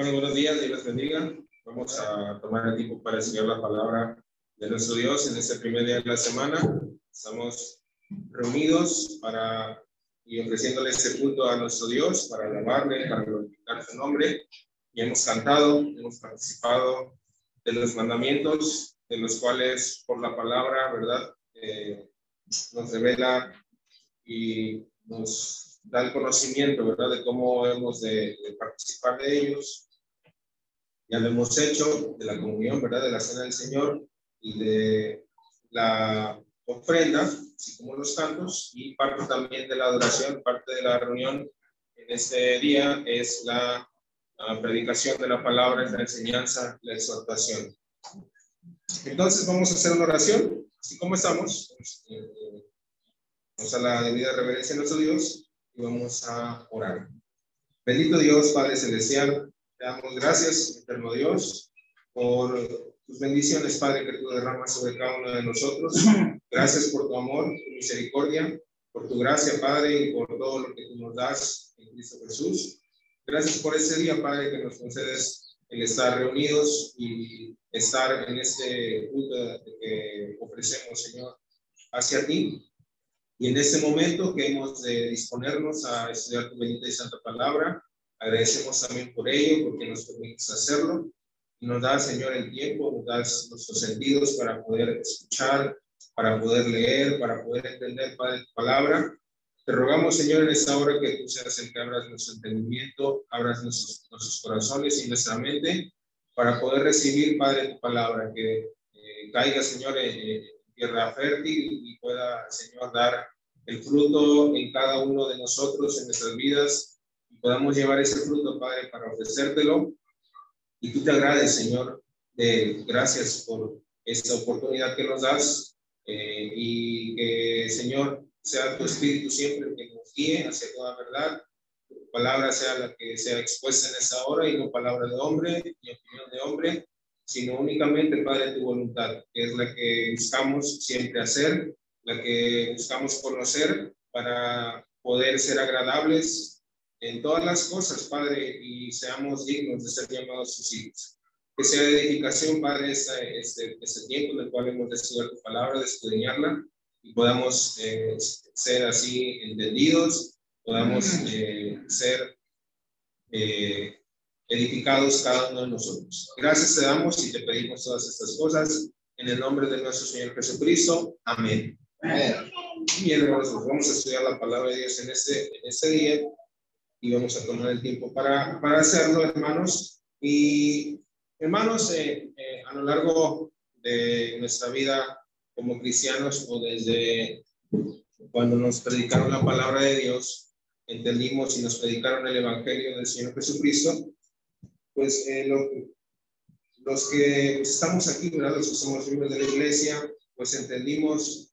Bueno, buenos días, Dios les bendiga. Vamos a tomar el tiempo para enseñar la palabra de nuestro Dios en este primer día de la semana. Estamos reunidos para y ofreciéndole este culto a nuestro Dios para alabarle, para glorificar su nombre. Y hemos cantado, hemos participado de los mandamientos, de los cuales por la palabra, ¿verdad? Eh, nos revela y nos da el conocimiento, ¿verdad? De cómo hemos de, de participar de ellos ya lo hemos hecho de la comunión, ¿verdad? De la cena del Señor y de la ofrenda, así como los cantos, y parte también de la adoración, parte de la reunión en este día es la, predicación de la palabra, es la enseñanza, la exhortación. Entonces vamos a hacer una oración, así como estamos. Vamos a la debida reverencia a nuestro Dios y vamos a orar. Bendito Dios, Padre Celestial, te damos gracias, eterno Dios, por tus bendiciones, Padre, que tú derramas sobre cada uno de nosotros. Gracias por tu amor, tu misericordia, por tu gracia, Padre, y por todo lo que tú nos das en Cristo Jesús. Gracias por ese día, Padre, que nos concedes el estar reunidos y estar en este culto que ofrecemos, Señor, hacia ti. Y en este momento que hemos de disponernos a estudiar tu bendita y santa palabra, Agradecemos también por ello, porque nos permites hacerlo. Y nos da, Señor, el tiempo, nos das nuestros sentidos para poder escuchar, para poder leer, para poder entender, Padre, tu palabra. Te rogamos, Señor, en esta hora que tú seas el que abras nuestro entendimiento, abras nuestros, nuestros corazones y nuestra mente para poder recibir, Padre, tu palabra, que eh, caiga, Señor, en, tierra fértil y pueda, Señor, dar el fruto en cada uno de nosotros, en nuestras vidas, podamos llevar ese fruto, Padre, para ofrecértelo. Y tú te agrades, Señor, de gracias por esta oportunidad que nos das eh, y que, Señor, sea tu Espíritu siempre el que nos guíe hacia toda verdad. Tu palabra sea la que sea expuesta en esa hora y no palabra de hombre ni opinión de hombre, sino únicamente, Padre, tu voluntad, que es la que buscamos siempre hacer, la que buscamos conocer para poder ser agradables en todas las cosas, Padre, y seamos dignos de ser llamados sus hijos. Que sea de edificación, Padre, este, este, este tiempo en el cual hemos de estudiar tu palabra, de estudiarla, y podamos eh, ser así entendidos, podamos eh, ser eh, edificados cada uno de nosotros. Gracias te damos y te pedimos todas estas cosas en el nombre de nuestro Señor Jesucristo. Amén. Amén. Bien, hermanos, vamos a estudiar la palabra de Dios en este, en este día y vamos a tomar el tiempo para, para hacerlo, hermanos. Y hermanos, eh, eh, a lo largo de nuestra vida como cristianos o desde cuando nos predicaron la palabra de Dios, entendimos y nos predicaron el Evangelio del Señor Jesucristo, pues eh, los que estamos aquí, ¿verdad? los que somos miembros de la iglesia, pues entendimos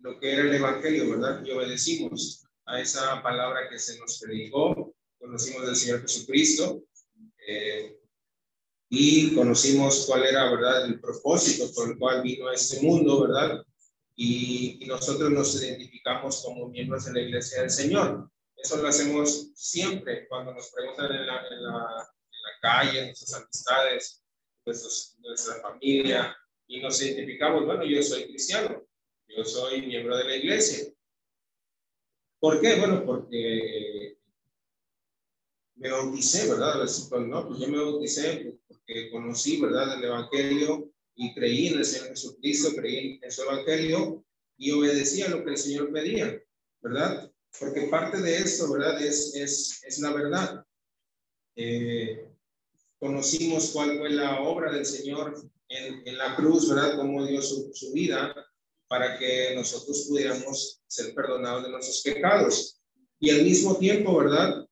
lo que era el Evangelio, ¿verdad? Y obedecimos a esa palabra que se nos predicó, conocimos del Señor Jesucristo eh, y conocimos cuál era, ¿verdad?, el propósito por el cual vino a este mundo, ¿verdad? Y, nosotros nos identificamos como miembros de la iglesia del Señor. Eso lo hacemos siempre cuando nos preguntan en la, en la, calle, nuestras amistades, nuestra familia, y nos identificamos, bueno, yo soy cristiano, yo soy miembro de la iglesia. ¿Por qué? Bueno, porque me bauticé, ¿verdad? No, pues yo me bauticé porque conocí, ¿verdad? El Evangelio y creí en el Señor Jesucristo, creí en su Evangelio y obedecía lo que el Señor pedía, ¿verdad? Porque parte de esto, ¿verdad? Es, es, es la verdad. Eh, conocimos cuál fue la obra del Señor en, en la cruz, ¿verdad? Cómo dio su, su vida para que nosotros pudiéramos ser perdonados de nuestros pecados. Y al mismo tiempo, ¿verdad?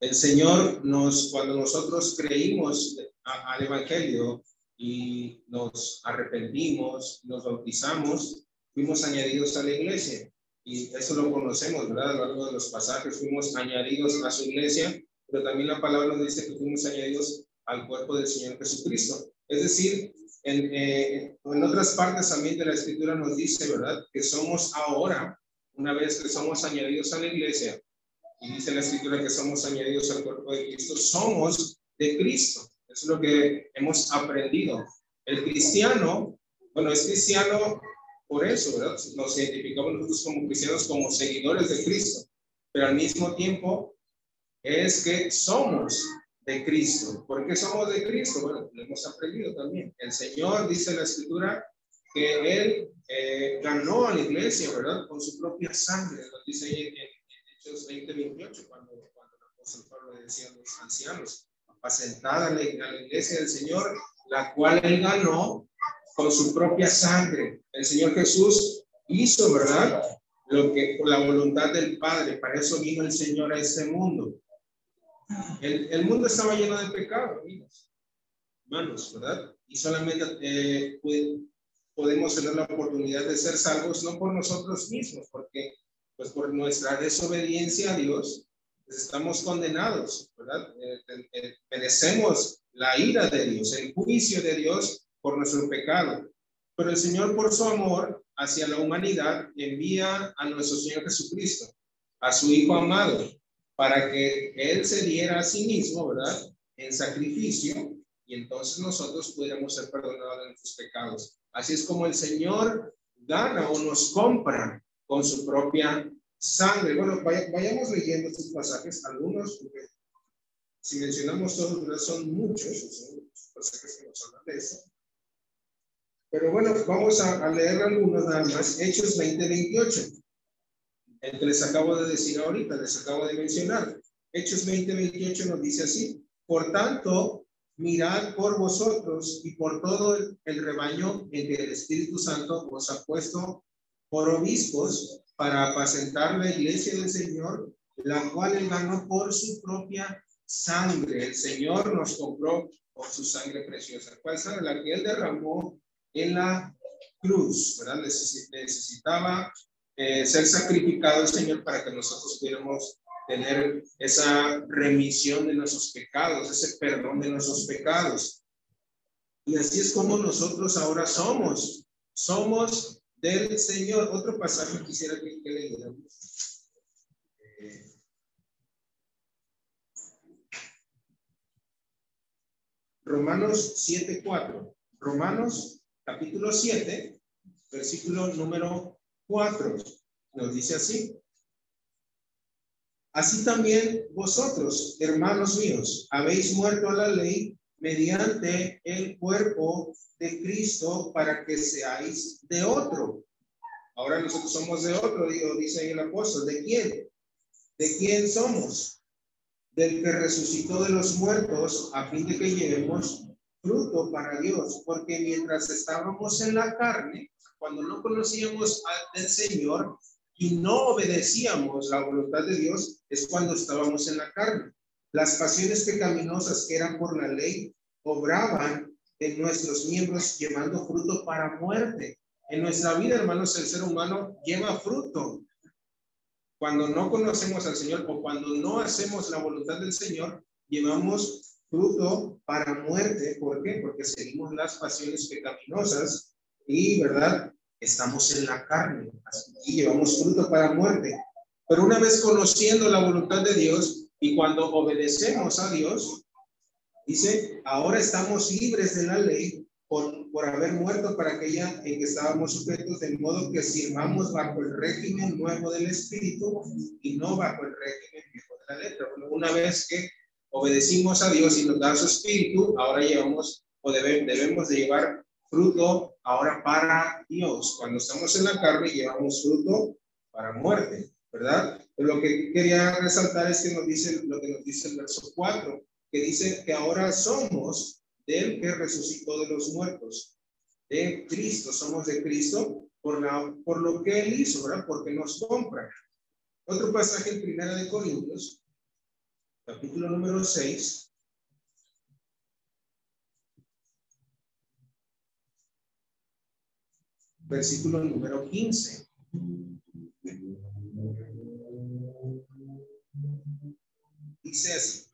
El Señor nos, cuando nosotros creímos al Evangelio y nos arrepentimos, nos bautizamos, fuimos añadidos a la iglesia. Y eso lo conocemos, ¿verdad? A lo largo de los pasajes fuimos añadidos a su iglesia, pero también la palabra nos dice que fuimos añadidos al cuerpo del Señor Jesucristo. Es decir, eh, en, otras partes también de la escritura nos dice, ¿verdad? Que somos ahora, una vez que somos añadidos a la iglesia, y dice la escritura que somos añadidos al cuerpo de Cristo, somos de Cristo. es lo que hemos aprendido. El cristiano, bueno, es cristiano por eso, ¿verdad? Nos identificamos nosotros como cristianos como seguidores de Cristo, pero al mismo tiempo es que somos de Cristo. ¿Por qué somos de Cristo? Bueno, lo hemos aprendido también. El Señor dice en la escritura que Él eh, ganó a la iglesia, ¿verdad? Con su propia sangre. Lo dice ahí en, Hechos 20, 28, cuando, cuando el apóstol Pablo decía a los ancianos, apacentada a la, a la iglesia del Señor, la cual Él ganó con su propia sangre. El Señor Jesús hizo, ¿verdad? Lo que la voluntad del Padre, para eso vino el Señor a este mundo. El, mundo estaba lleno de pecado, amigos, hermanos, ¿verdad? Y solamente eh, podemos tener la oportunidad de ser salvos no por nosotros mismos, porque pues por nuestra desobediencia a Dios, pues estamos condenados, ¿verdad? Eh, eh, merecemos la ira de Dios, el juicio de Dios por nuestro pecado. Pero el Señor, por su amor hacia la humanidad, envía a nuestro Señor Jesucristo, a su Hijo amado, para que Él se diera a sí mismo, ¿verdad? En sacrificio, y entonces nosotros pudiéramos ser perdonados de nuestros pecados. Así es como el Señor gana o nos compra con su propia sangre. Bueno, vayamos leyendo estos pasajes, algunos, porque si mencionamos todos, son muchos, son pasajes que nos hablan de eso. Pero bueno, vamos a, leer algunos nada más. Hechos 20, 28. El que les acabo de decir ahorita, les acabo de mencionar. Hechos 20, 28 nos dice así. Por tanto, mirad por vosotros y por todo el, el rebaño en que el Espíritu Santo os ha puesto por obispos para apacentar la iglesia del Señor, la cual él ganó por su propia sangre. El Señor nos compró por su sangre preciosa. ¿Cuál sangre? La que él derramó en la cruz, ¿verdad? Necesitaba eh, ser sacrificado Señor para que nosotros pudiéramos tener esa remisión de nuestros pecados, ese perdón de nuestros pecados. Y así es como nosotros ahora somos. Somos del Señor. Otro pasaje quisiera que, que leyéramos. Eh, Romanos 7:4. Romanos capítulo 7, versículo número 4. Nos dice así. Así también vosotros, hermanos míos, habéis muerto a la ley mediante el cuerpo de Cristo para que seáis de otro. Ahora nosotros somos de otro, dice el apóstol. ¿De quién? ¿De quién somos? Del que resucitó de los muertos a fin de que llevemos fruto para Dios, porque mientras estábamos en la carne, cuando no conocíamos al Señor y no obedecíamos la voluntad de Dios, es cuando estábamos en la carne. Las pasiones pecaminosas que eran por la ley obraban en nuestros miembros llevando fruto para muerte. En nuestra vida, hermanos, el ser humano lleva fruto. Cuando no conocemos al Señor o cuando no hacemos la voluntad del Señor, llevamos fruto para muerte. ¿Por qué? Porque seguimos las pasiones pecaminosas y, ¿verdad? Estamos en la carne y llevamos fruto para muerte. Pero una vez conociendo la voluntad de Dios y cuando obedecemos a Dios, dice, ahora estamos libres de la ley por, por haber muerto para aquella en que estábamos sujetos, de modo que sirvamos bajo el régimen nuevo del Espíritu y no bajo el régimen viejo de la letra. una vez que obedecimos a Dios y nos da su espíritu, ahora llevamos o debemos de llevar fruto ahora para Dios. Cuando estamos en la carne llevamos fruto para muerte, ¿verdad? Pero lo que quería resaltar es que nos dice lo que nos dice el verso 4, que dice que ahora somos del que resucitó de los muertos, de Cristo, somos de Cristo por, la, por lo que Él hizo, ¿verdad? Porque nos compra. Otro pasaje en Primera de Corintios, capítulo número 6. Versículo número 15. Dice así,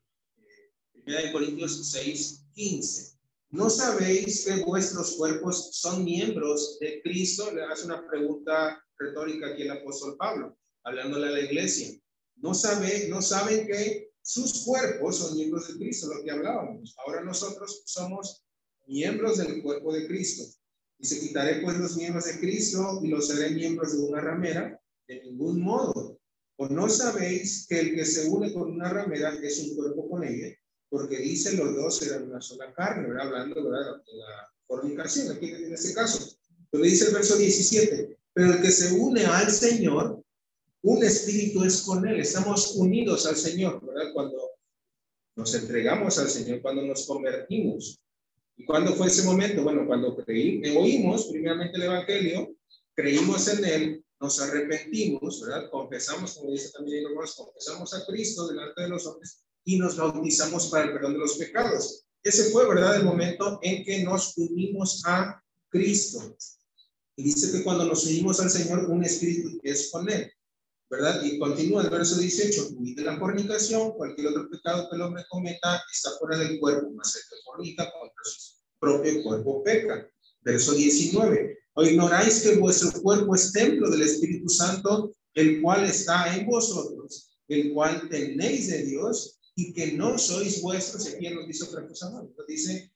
Primera de Corintios 6, 15. ¿No sabéis que vuestros cuerpos son miembros de Cristo? Le hace una pregunta retórica aquí el apóstol Pablo, hablándole a la iglesia. no, sabe, no saben que sus cuerpos son miembros de Cristo, lo que hablábamos. Ahora nosotros somos miembros del cuerpo de Cristo. Y se quitaré pues los miembros de Cristo y los haré miembros de una ramera. De ningún modo. ¿O no sabéis que el que se une con una ramera es un cuerpo con ella? Porque dice los dos eran una sola carne. Hablando de la fornicación, aquí en este caso. Pero dice el verso 17, pero el que se une al Señor, un espíritu es con él. Estamos unidos al Señor, ¿verdad? Cuando nos entregamos al Señor, cuando nos convertimos. ¿Y cuándo fue ese momento? Bueno, cuando creí, oímos primeramente el Evangelio, creímos en él, nos arrepentimos, ¿verdad? Confesamos, como dice también hermanos, confesamos a Cristo delante de los hombres y nos bautizamos para el perdón de los pecados. Ese fue, ¿verdad?, el momento en que nos unimos a Cristo. Y dice que cuando nos unimos al Señor, un espíritu es con él. ¿Verdad? Y continúa el verso 18, huid la fornicación, cualquier otro pecado que el hombre cometa está fuera del cuerpo, más el que fornica contra su propio cuerpo peca. Verso 19, o ignoráis que vuestro cuerpo es templo del Espíritu Santo, el cual está en vosotros, el cual tenéis de Dios y que no sois vuestros. Aquí nos dice otra cosa más, dice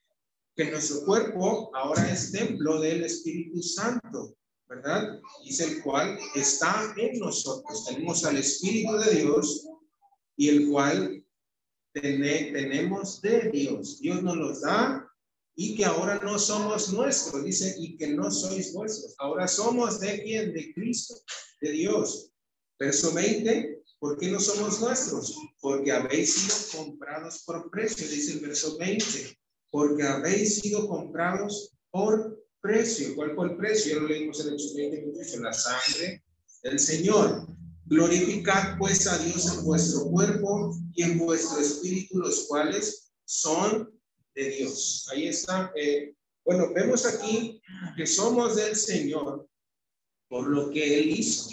que nuestro cuerpo ahora es templo del Espíritu Santo. ¿Verdad? Dice el cual está en nosotros. Tenemos al Espíritu de Dios y el cual tenemos de Dios. Dios nos los da y que ahora no somos nuestros, dice, y que no sois vuestros. Ahora somos de quién? De Cristo, de Dios. Verso 20, ¿por qué no somos nuestros? Porque habéis sido comprados por precio, dice el verso 20. Porque habéis sido comprados por precio. ¿Cuál fue el precio? Ya lo leímos en el 20 la sangre del Señor. Glorificad pues a Dios en vuestro cuerpo y en vuestro espíritu, los cuales son de Dios. Ahí está. Eh, bueno, vemos aquí que somos del Señor por lo que Él hizo.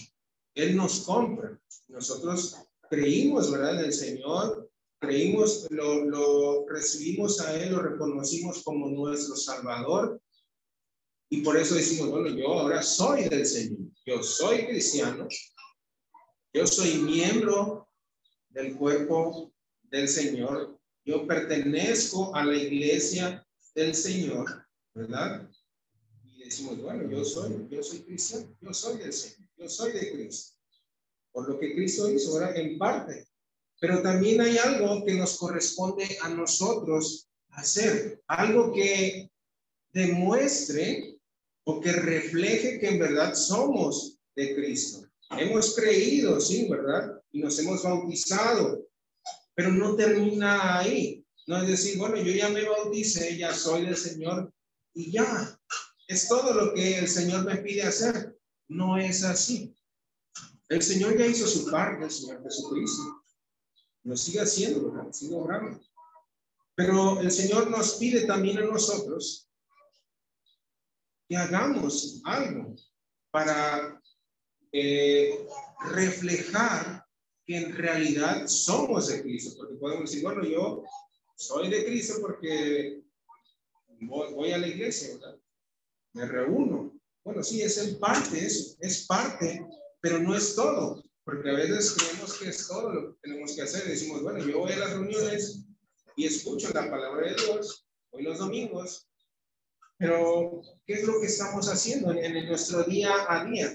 Él nos compra. Nosotros creímos, ¿verdad? En el Señor, creímos, lo, lo recibimos a Él, lo reconocimos como nuestro Salvador y por eso decimos, bueno, yo ahora soy del Señor, yo soy cristiano, yo soy miembro del cuerpo del Señor, yo pertenezco a la iglesia del Señor, ¿verdad? Y decimos, bueno, yo soy, yo soy cristiano, yo soy del Señor, yo soy de Cristo. Por lo que Cristo hizo, ahora en parte. Pero también hay algo que nos corresponde a nosotros hacer, algo que demuestre o que refleje que en verdad somos de Cristo. Hemos creído, sí, ¿verdad? Y nos hemos bautizado, pero no termina ahí. No es decir, bueno, yo ya me bauticé, ya soy del Señor y ya. Es todo lo que el Señor me pide hacer. No es así. El Señor ya hizo su parte, el Señor Jesucristo. Lo sigue haciendo, ¿verdad? Sigue obrando. Pero el Señor nos pide también a nosotros hagamos algo para eh, reflejar que en realidad somos de Cristo, porque podemos decir, bueno, yo soy de Cristo porque voy, a la iglesia, ¿verdad? Me reúno. Bueno, sí, es en parte, es, es parte, pero no es todo, porque a veces creemos que es todo lo que tenemos que hacer. Decimos, bueno, yo voy a las reuniones y escucho la palabra de Dios, hoy los domingos, pero, ¿qué es lo que estamos haciendo en, nuestro día a día?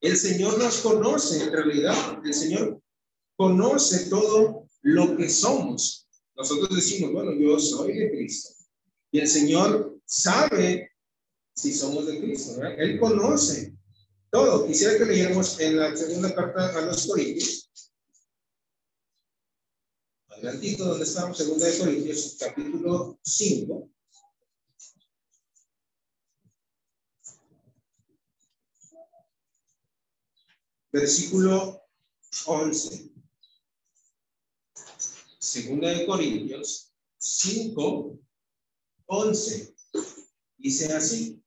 El Señor nos conoce en realidad. El Señor conoce todo lo que somos. Nosotros decimos, bueno, yo soy de Cristo. Y el Señor sabe si somos de Cristo. Él conoce todo. Quisiera que leyéramos en la segunda carta a los Corintios. Adelantito, donde estamos, segunda de Corintios, capítulo 5. Versículo 11. Segunda de Corintios 5, 11. Dice así,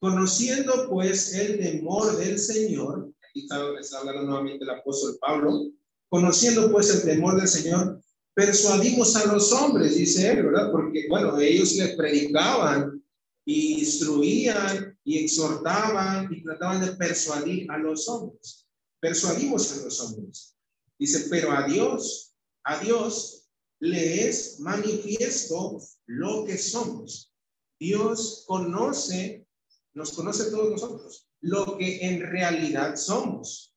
conociendo pues el temor del Señor, aquí está, hablando nuevamente el apóstol Pablo, conociendo pues el temor del Señor, persuadimos a los hombres, dice él, ¿verdad? Porque, bueno, ellos le predicaban y instruían y exhortaban y trataban de persuadir a los hombres persuadimos a los hombres. Dice, pero a Dios, a Dios le es manifiesto lo que somos. Dios conoce, nos conoce todos nosotros, lo que en realidad somos.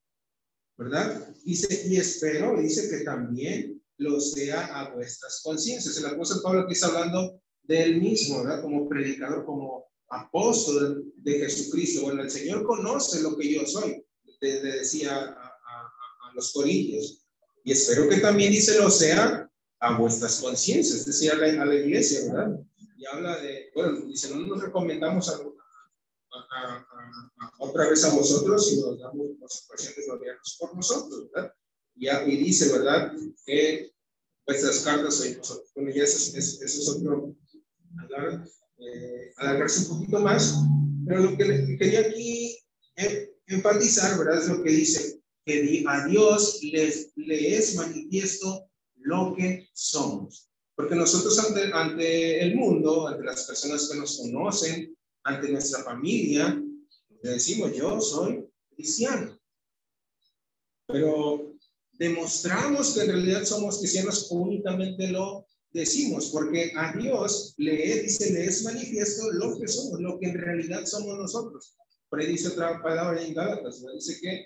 ¿Verdad? Dice, y espero, dice que también lo sea a vuestras conciencias. El apóstol Pablo que está hablando de él mismo, ¿verdad? Como predicador, como apóstol de Jesucristo. Bueno, el Señor conoce lo que yo soy, le, decía a, los corintios. Y espero que también dice lo sea a vuestras conciencias, es decir, a la, iglesia, ¿verdad? Y habla de, bueno, dice, no nos recomendamos a, otra vez a vosotros, sino damos los pacientes por nosotros, ¿verdad? Y, y, dice, ¿verdad? Que vuestras cartas soy vosotros. Bueno, ya eso, eso, eso es otro, hablar, eh, alargarse un poquito más, pero lo que quería aquí eh, enfatizar, ¿verdad? Es lo que dice, que a Dios le es manifiesto lo que somos. Porque nosotros ante, ante el mundo, ante las personas que nos conocen, ante nuestra familia, le decimos, yo soy cristiano. Pero demostramos que en realidad somos cristianos únicamente lo decimos, porque a Dios le dice, le es manifiesto lo que somos, lo que en realidad somos nosotros. Por ahí dice otra palabra en Gálatas, dice que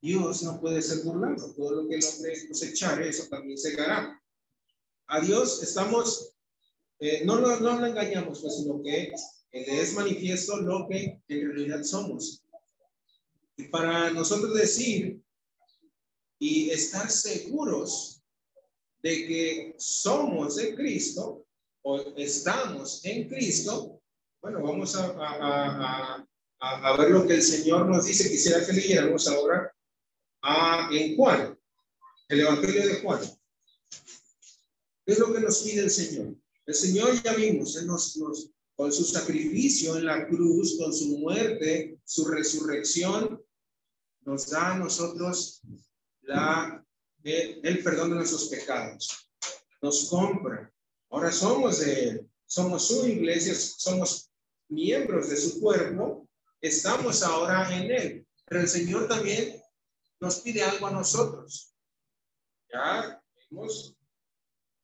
Dios no puede ser burlado, todo lo que el hombre cosechare, eso también se segará. A Dios estamos, eh, no, no, no lo engañamos, pues, sino que le es manifiesto lo que en realidad somos. Y para nosotros decir y estar seguros de que somos de Cristo o estamos en Cristo, bueno, vamos a, a, a, a ver lo que el Señor nos dice. Quisiera que leyéramos ahora a, en Juan, el Evangelio de Juan. ¿Qué es lo que nos pide el Señor? El Señor ya vimos, Él nos, nos, con su sacrificio en la cruz, con su muerte, su resurrección, nos da a nosotros la, el, perdón de nuestros pecados. Nos compra. Ahora somos de Él. Somos su iglesia, somos miembros de su cuerpo. Estamos ahora en Él. Pero el Señor también nos pide algo a nosotros. Ya hemos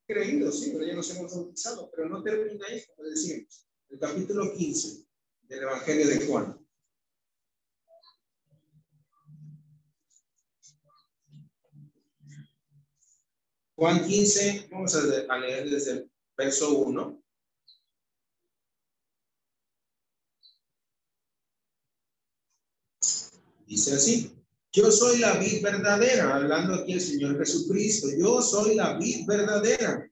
creído, sí, pero ya nos hemos bautizado, pero no termina ahí, como decimos. El capítulo 15 del Evangelio de Juan. Juan 15, vamos a leer desde el verso 1. Dice así, yo soy la vid verdadera, hablando aquí el Señor Jesucristo, yo soy la vid verdadera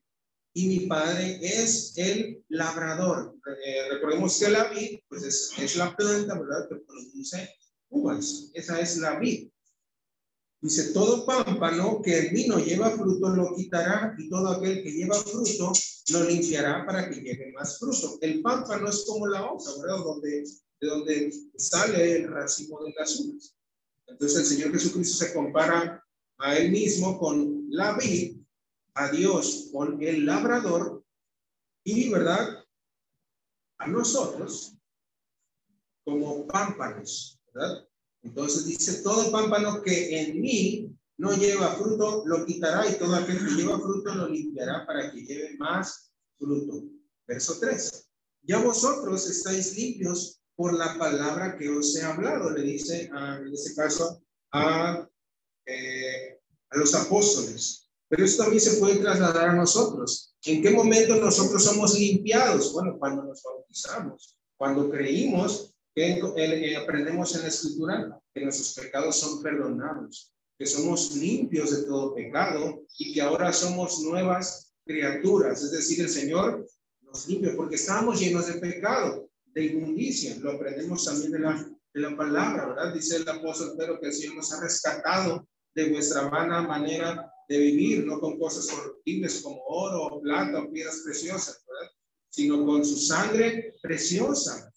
y mi padre es el labrador. Eh, recordemos que la vid, pues es, es la planta, ¿verdad? Que produce uvas, esa es la vid. Dice, todo pámpano que el vino lleva fruto lo quitará y todo aquel que lleva fruto lo limpiará para que lleve más fruto. El pámpano es como la hoja, ¿verdad? Donde, de donde sale el racimo de las uvas. Entonces el Señor Jesucristo se compara a él mismo con la vid, a Dios con el labrador y, ¿verdad? A nosotros como pámpanos, ¿verdad? Entonces dice, todo pámpano que en mí no lleva fruto, lo quitará y todo aquel que lleva fruto lo limpiará para que lleve más fruto. Verso 3. Ya vosotros estáis limpios por la palabra que os he hablado, le dice en este caso a, eh, a los apóstoles. Pero esto también se puede trasladar a nosotros. ¿En qué momento nosotros somos limpiados? Bueno, cuando nos bautizamos, cuando creímos que aprendemos en la escritura que nuestros pecados son perdonados, que somos limpios de todo pecado y que ahora somos nuevas criaturas. Es decir, el Señor nos limpia porque estábamos llenos de pecado, de inmundicia. Lo aprendemos también de la, de la palabra, ¿verdad? Dice el apóstol Pedro que el Señor nos ha rescatado de vuestra vana manera de vivir, no con cosas corruptibles como oro, plata o piedras preciosas, ¿verdad? Sino con su sangre preciosa,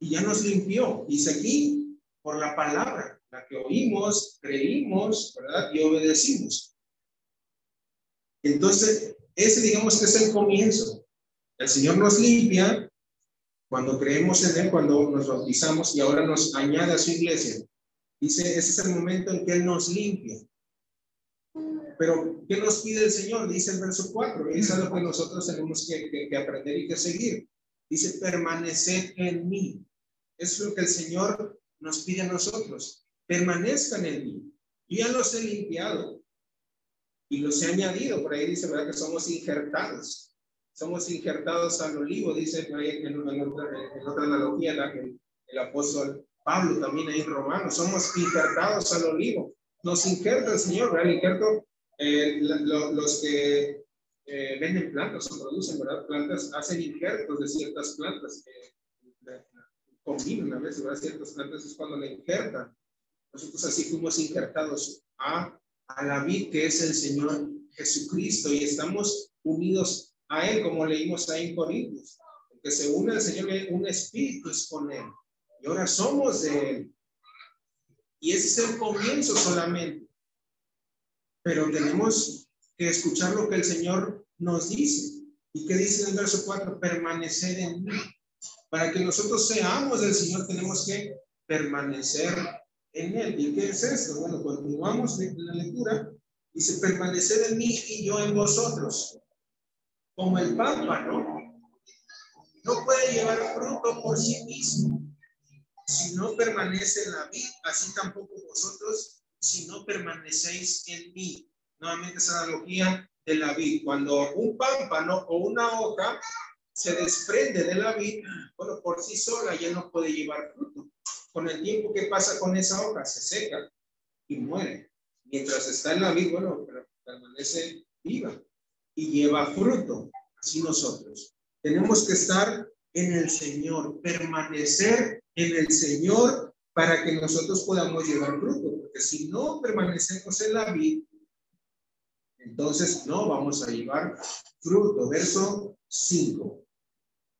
y ya nos limpió. Dice aquí, por la palabra, la que oímos, creímos, ¿verdad? Y obedecimos. Entonces, ese digamos que es el comienzo. El Señor nos limpia cuando creemos en Él, cuando nos bautizamos y ahora nos añade a su iglesia. Dice, ese es el momento en que Él nos limpia. Pero, ¿qué nos pide el Señor? Dice el verso 4, y es lo que nosotros tenemos que, aprender y que seguir. Dice, permanecer en mí. Es lo que el Señor nos pide a nosotros. Permanezcan en mí. Yo ya los he limpiado y los he añadido. Por ahí dice, ¿verdad? Que somos injertados. Somos injertados al olivo, dice en, en, otra, analogía, la que el apóstol Pablo también ahí en Romanos. Somos injertados al olivo. Nos injerta el Señor, ¿verdad? Injerto eh, los que eh, venden plantas o producen ¿verdad? plantas hacen injertos de ciertas plantas que combinan a veces ¿verdad? ciertas plantas es cuando la injertan nosotros así fuimos injertados a, a la vid que es el Señor Jesucristo y estamos unidos a Él como leímos ahí en Corintios que se une al Señor un espíritu es con Él y ahora somos de Él y ese es el comienzo solamente pero tenemos que escuchar lo que el Señor nos dice. ¿Y qué dice en el verso 4? Permanecer en mí. Para que nosotros seamos del Señor tenemos que permanecer en Él. ¿Y qué es esto? Bueno, continuamos en la lectura. Dice, permanecer en mí y yo en vosotros. Como el pámpano no puede llevar fruto por sí mismo. Si no permanece en la vida, así tampoco vosotros si no permanecéis en mí. Nuevamente esa analogía de la vid. Cuando un pámpano o una hoja se desprende de la vid, bueno, por sí sola ya no puede llevar fruto. Con el tiempo que pasa con esa hoja, se seca y muere. Mientras está en la vid, bueno, permanece viva y lleva fruto. Así nosotros. Tenemos que estar en el Señor, permanecer en el Señor para que nosotros podamos llevar fruto, porque si no permanecemos en la vid, entonces no vamos a llevar fruto. Verso 5.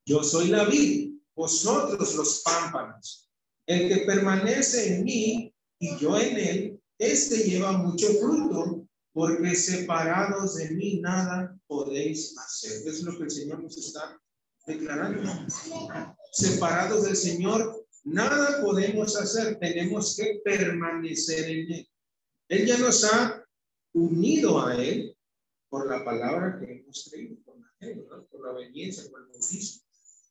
Yo soy la vid, vosotros los pámpanos. El que permanece en mí y yo en él, este lleva mucho fruto, porque separados de mí nada podéis hacer. es lo que el Señor nos está declarando. Separados del Señor Nada podemos hacer, tenemos que permanecer en Él. Él ya nos ha unido a Él por la palabra que hemos creído, por la fe, por la obediencia, por el bautismo.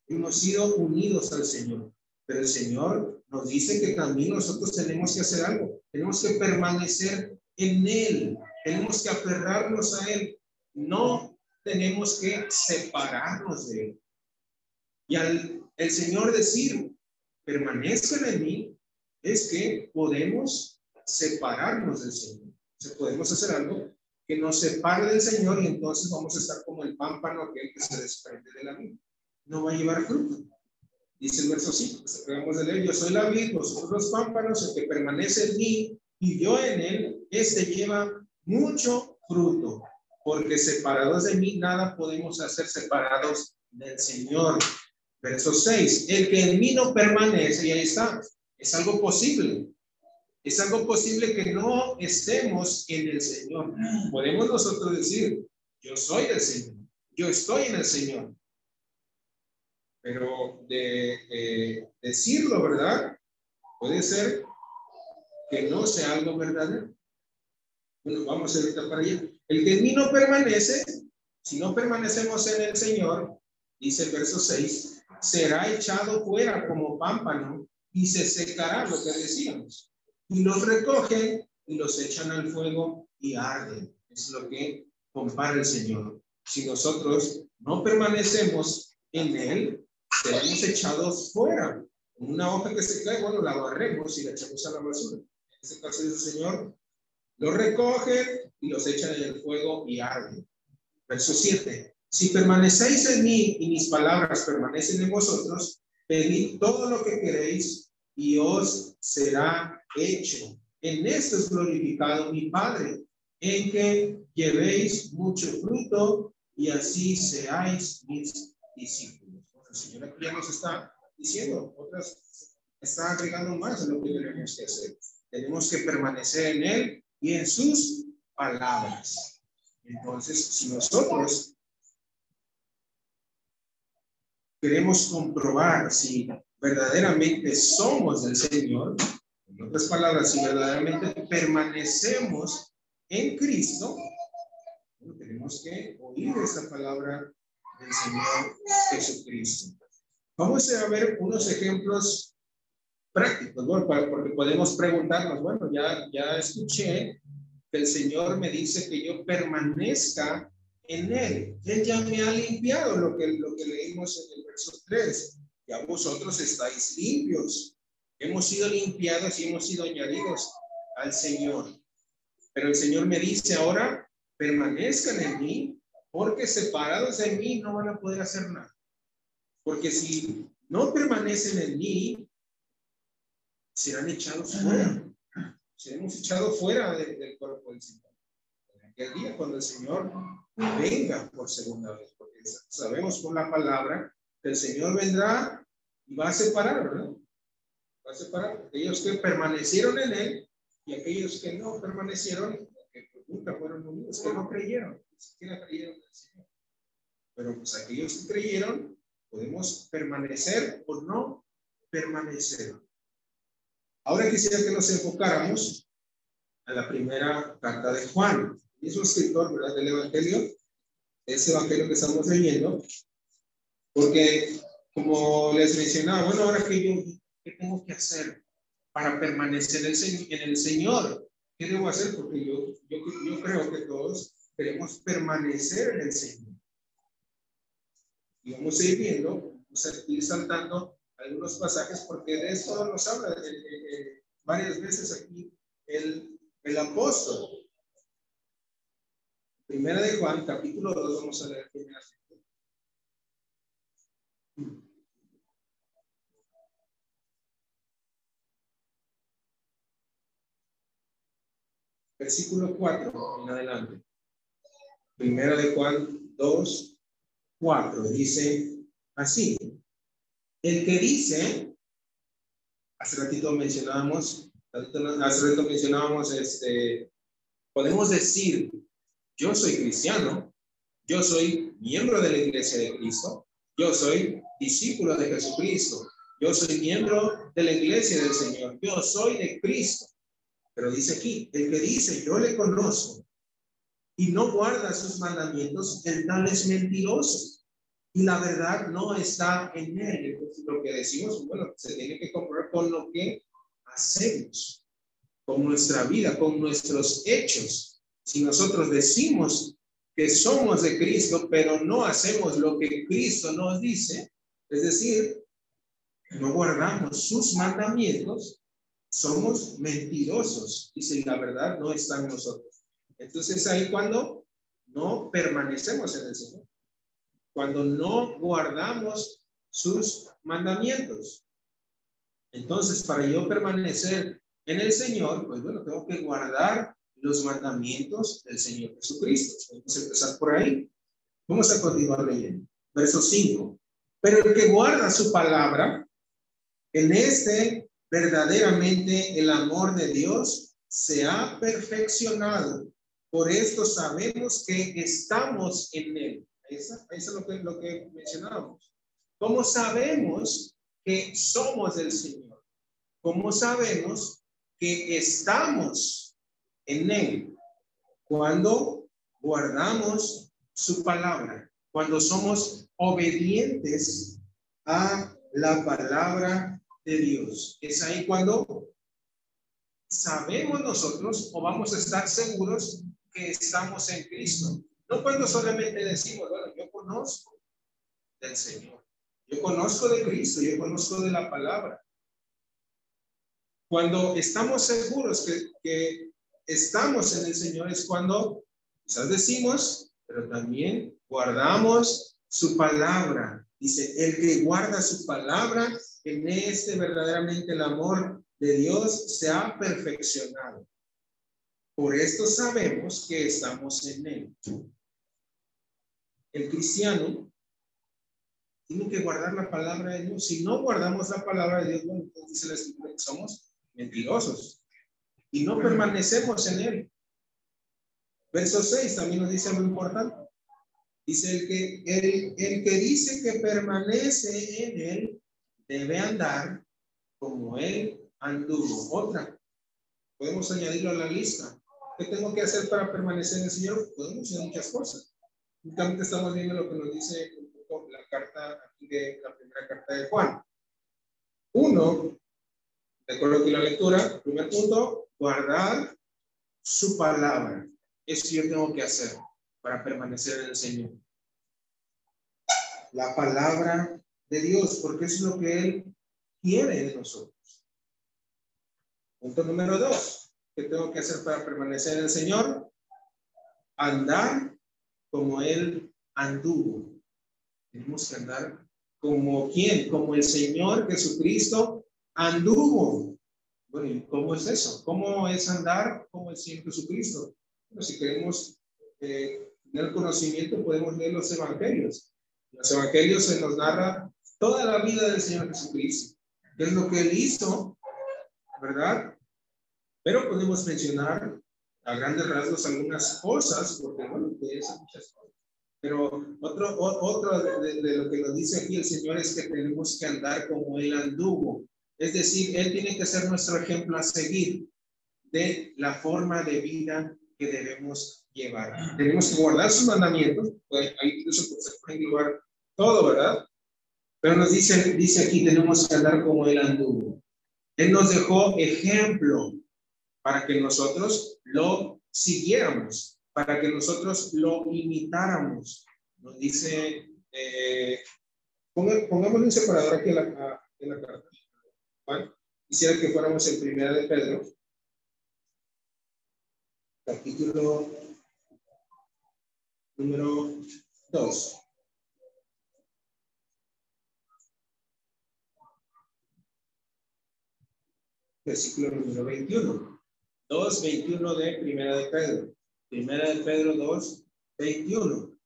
Hemos sido unidos al Señor. Pero el Señor nos dice que también nosotros tenemos que hacer algo. Tenemos que permanecer en Él. Tenemos que aferrarnos a Él. No tenemos que separarnos de Él. Y al el Señor decir, permanezcan en mí, es que podemos separarnos del Señor. O podemos hacer algo que nos separe del Señor y entonces vamos a estar como el pámpano aquel que se desprende de la vida. No va a llevar fruto. Dice el verso 5, que de leer, yo soy la vid, vosotros los pámpanos, el que permanece en mí y yo en él, este lleva mucho fruto, porque separados de mí nada podemos hacer separados del Señor. Verso 6, el que en mí no permanece, y ahí está, es algo posible. Es algo posible que no estemos en el Señor. Podemos nosotros decir, yo soy del Señor, yo estoy en el Señor. Pero de decirlo, ¿verdad? Puede ser que no sea algo verdadero. Bueno, vamos ahorita para allá. El que en mí no permanece, si no permanecemos en el Señor, dice el verso 6, será echado fuera como pámpano y se secará lo que decíamos. Y los recogen y los echan al fuego y arden. Es lo que compara el Señor. Si nosotros no permanecemos en Él, seremos echados fuera. Una hoja que se cae, bueno, la barremos y la echamos a la basura. En este caso dice el Señor, los recoge y los echan en el fuego y arden. Verso 7. Si permanecéis en mí y mis palabras permanecen en vosotros, pedid todo lo que queréis y os será hecho. En esto es glorificado mi Padre, en que llevéis mucho fruto y así seáis mis discípulos. El Señor aquí ya nos está diciendo, otras está agregando más de lo que tenemos que hacer. Tenemos que permanecer en Él y en sus palabras. Entonces, si nosotros queremos comprobar si verdaderamente somos del Señor, En otras palabras, si verdaderamente permanecemos en Cristo, tenemos que oír esa palabra del Señor Jesucristo. Vamos a ver unos ejemplos prácticos, porque podemos preguntarnos, bueno, ya, ya escuché que el Señor me dice que yo permanezca en Él. Él ya me ha limpiado lo que, lo que leímos en el verso 3. Ya vosotros estáis limpios. Hemos sido limpiados y hemos sido añadidos al Señor. Pero el Señor me dice ahora, permanezcan en mí, porque separados de mí no van a poder hacer nada. Porque si no permanecen en mí, serán echados fuera. Seremos echados fuera del cuerpo del Señor. En aquel día cuando el Señor venga por segunda vez, porque sabemos por la palabra que el Señor vendrá y va a separar, ¿verdad? Va a separar aquellos que permanecieron en Él y aquellos que no permanecieron, que nunca fueron unidos, que no creyeron, ni siquiera creyeron en el Señor. Pero pues aquellos que creyeron Podemos permanecer o no permanecer. Ahora quisiera que nos enfocáramos a la primera carta de Juan. Es un escritor, ¿verdad? Del Evangelio, ese Evangelio que estamos leyendo, porque como les mencionaba, bueno, ahora que yo, ¿qué tengo que hacer para permanecer en el Señor? ¿Qué debo hacer? Porque yo, yo, yo creo que todos queremos permanecer en el Señor. Y vamos a ir viendo, vamos a ir saltando algunos pasajes porque de esto nos habla varias veces aquí el, el apóstol. Primera de Juan, capítulo 2, vamos a leer primera. Versículo 4 en adelante. Primera de Juan 2, 4 dice así. El que dice, hace ratito mencionábamos, hace ratito mencionábamos, este, podemos decir, yo soy cristiano, yo soy miembro de la iglesia de Cristo, yo soy discípulo de Jesucristo, yo soy miembro de la iglesia del Señor, yo soy de Cristo. Pero dice aquí, el que dice, yo le conozco, y no guarda sus mandamientos, el tal es mentiroso. Y la verdad no está en él. Lo que decimos, bueno, se tiene que comprobar con lo que hacemos, con nuestra vida, con nuestros hechos. Si nosotros decimos que somos de Cristo, pero no hacemos lo que Cristo nos dice, es decir, no guardamos sus mandamientos, somos mentirosos y si la verdad no está en nosotros. Entonces ahí cuando no permanecemos en el Señor, cuando no guardamos sus mandamientos. Entonces, para yo permanecer en el Señor, pues bueno, tengo que guardar los mandamientos del Señor Jesucristo. Vamos a empezar por ahí. Vamos a continuar leyendo. Verso 5. Pero el que guarda su palabra, en este verdaderamente el amor de Dios se ha perfeccionado. Por esto sabemos que estamos en Él. Eso, es lo que, lo que mencionábamos. ¿Cómo sabemos que somos del Señor? ¿Cómo sabemos que estamos en Él? Cuando guardamos su palabra, cuando somos obedientes a la palabra de Dios. Es ahí cuando sabemos nosotros o vamos a estar seguros que estamos en Cristo. No cuando solamente decimos, bueno, yo conozco del Señor, yo conozco de Cristo, yo conozco de la palabra. Cuando estamos seguros que, que estamos en el Señor es cuando quizás decimos, pero también guardamos su palabra. Dice, el que guarda su palabra, en este verdaderamente el amor de Dios se ha perfeccionado. Por esto sabemos que estamos en Él. El cristiano tiene que guardar la palabra de Dios. Si no guardamos la palabra de Dios, bueno, entonces dice la escritura que somos mentirosos y no permanecemos en Él. Verso 6 también nos dice algo importante. Dice el que, el, el que dice que permanece en Él debe andar como Él anduvo. Otra, podemos añadirlo a la lista. ¿Qué tengo que hacer para permanecer en el Señor? Podemos hacer muchas cosas. Únicamente estamos viendo lo que nos dice carta de la primera carta de Juan. Uno, de acuerdo con la lectura, primer punto, guardar su palabra. Eso yo tengo que hacer para permanecer en el Señor. La palabra de Dios, porque es lo que Él quiere de nosotros. Punto número dos, ¿qué tengo que hacer para permanecer en el Señor? Andar como Él anduvo. Tenemos que andar como quién, como el Señor Jesucristo anduvo. Bueno, ¿y cómo es eso? ¿Cómo es andar como el Señor Jesucristo? Bueno, si queremos eh, tener conocimiento, podemos leer los evangelios. Los evangelios se nos narra toda la vida del Señor Jesucristo. ¿Qué es lo que Él hizo? ¿Verdad? Pero podemos mencionar a grandes rasgos algunas cosas, porque bueno, ser muchas cosas. Pero otro, otro de, de, lo que nos dice aquí el Señor es que tenemos que andar como Él anduvo. Es decir, Él tiene que ser nuestro ejemplo a seguir de la forma de vida que debemos llevar. Tenemos que guardar sus mandamientos, pues ahí incluso pues, se puede llevar todo, ¿verdad? Pero nos dice, dice aquí, tenemos que andar como Él anduvo. Él nos dejó ejemplo para que nosotros lo siguiéramos, para que nosotros lo imitáramos. Nos dice, eh, pongámosle un separador aquí en la, en la carta. ¿Vale? Quisiera que fuéramos en primera de Pedro, capítulo número 2. Versículo número 21. 2, 21 de Primera de Pedro. Primera de Pedro 2, 21.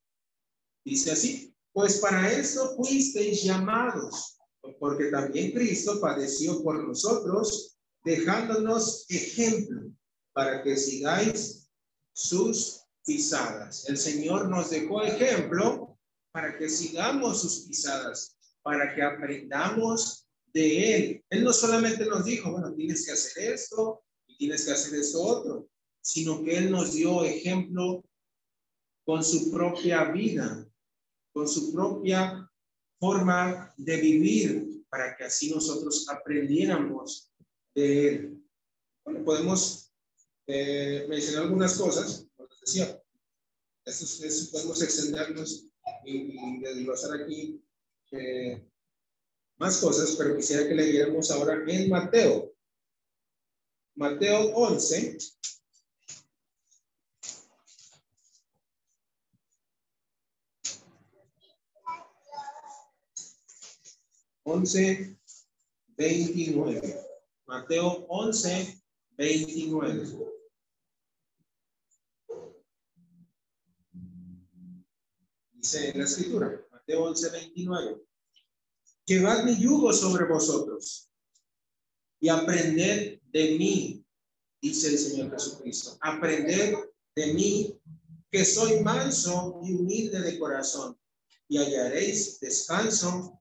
Dice así, pues para esto fuisteis llamados, porque también Cristo padeció por nosotros, dejándonos ejemplo para que sigáis sus pisadas. El Señor nos dejó ejemplo para que sigamos sus pisadas, para que aprendamos de Él. Él no solamente nos dijo, bueno, tienes que hacer esto, tienes que hacer esto otro, sino que Él nos dio ejemplo con su propia vida, con su propia forma de vivir, para que así nosotros aprendiéramos de Él. Bueno, podemos eh, mencionar algunas cosas, como les decía, esto, podemos extendernos y, y desglosar aquí eh, más cosas, pero quisiera que leyéramos ahora en Mateo, Mateo 11. Once, veintinueve. Mateo once, veintinueve. Dice en la escritura, Mateo once, veintinueve. Llevad mi yugo sobre vosotros y aprended de mí, dice el Señor Jesucristo. Aprended de mí, que soy manso y humilde de corazón, y hallaréis descanso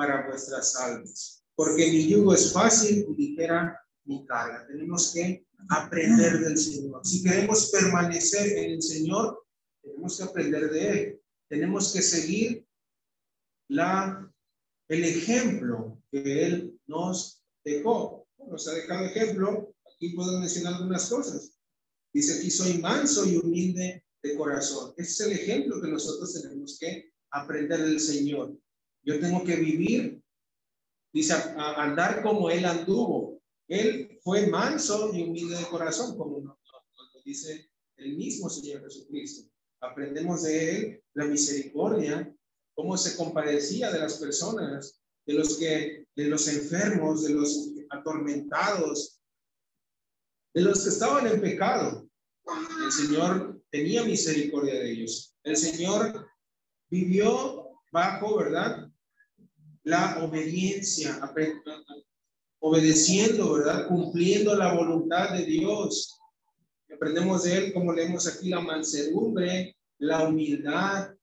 para vuestras almas. Porque mi yugo es fácil y ligera mi carga. Tenemos que aprender del Señor. Si queremos permanecer en el Señor, tenemos que aprender de Él. Tenemos que seguir la, el ejemplo que Él nos dejó nos ha dejado ejemplo, aquí puedo mencionar algunas cosas. Dice aquí, soy manso y humilde de corazón. Ese es el ejemplo que nosotros tenemos que aprender del Señor. Yo tengo que vivir, dice, andar como Él anduvo. Él fue manso y humilde de corazón, como dice el mismo Señor Jesucristo. Aprendemos de Él la misericordia, cómo se compadecía de las personas, de los que, de los enfermos, de los atormentados, de los que estaban en pecado. El Señor tenía misericordia de ellos. El Señor vivió bajo, ¿verdad? La obediencia, obedeciendo, ¿verdad? Cumpliendo la voluntad de Dios. Aprendemos de él, como leemos aquí, la mansedumbre, la humildad.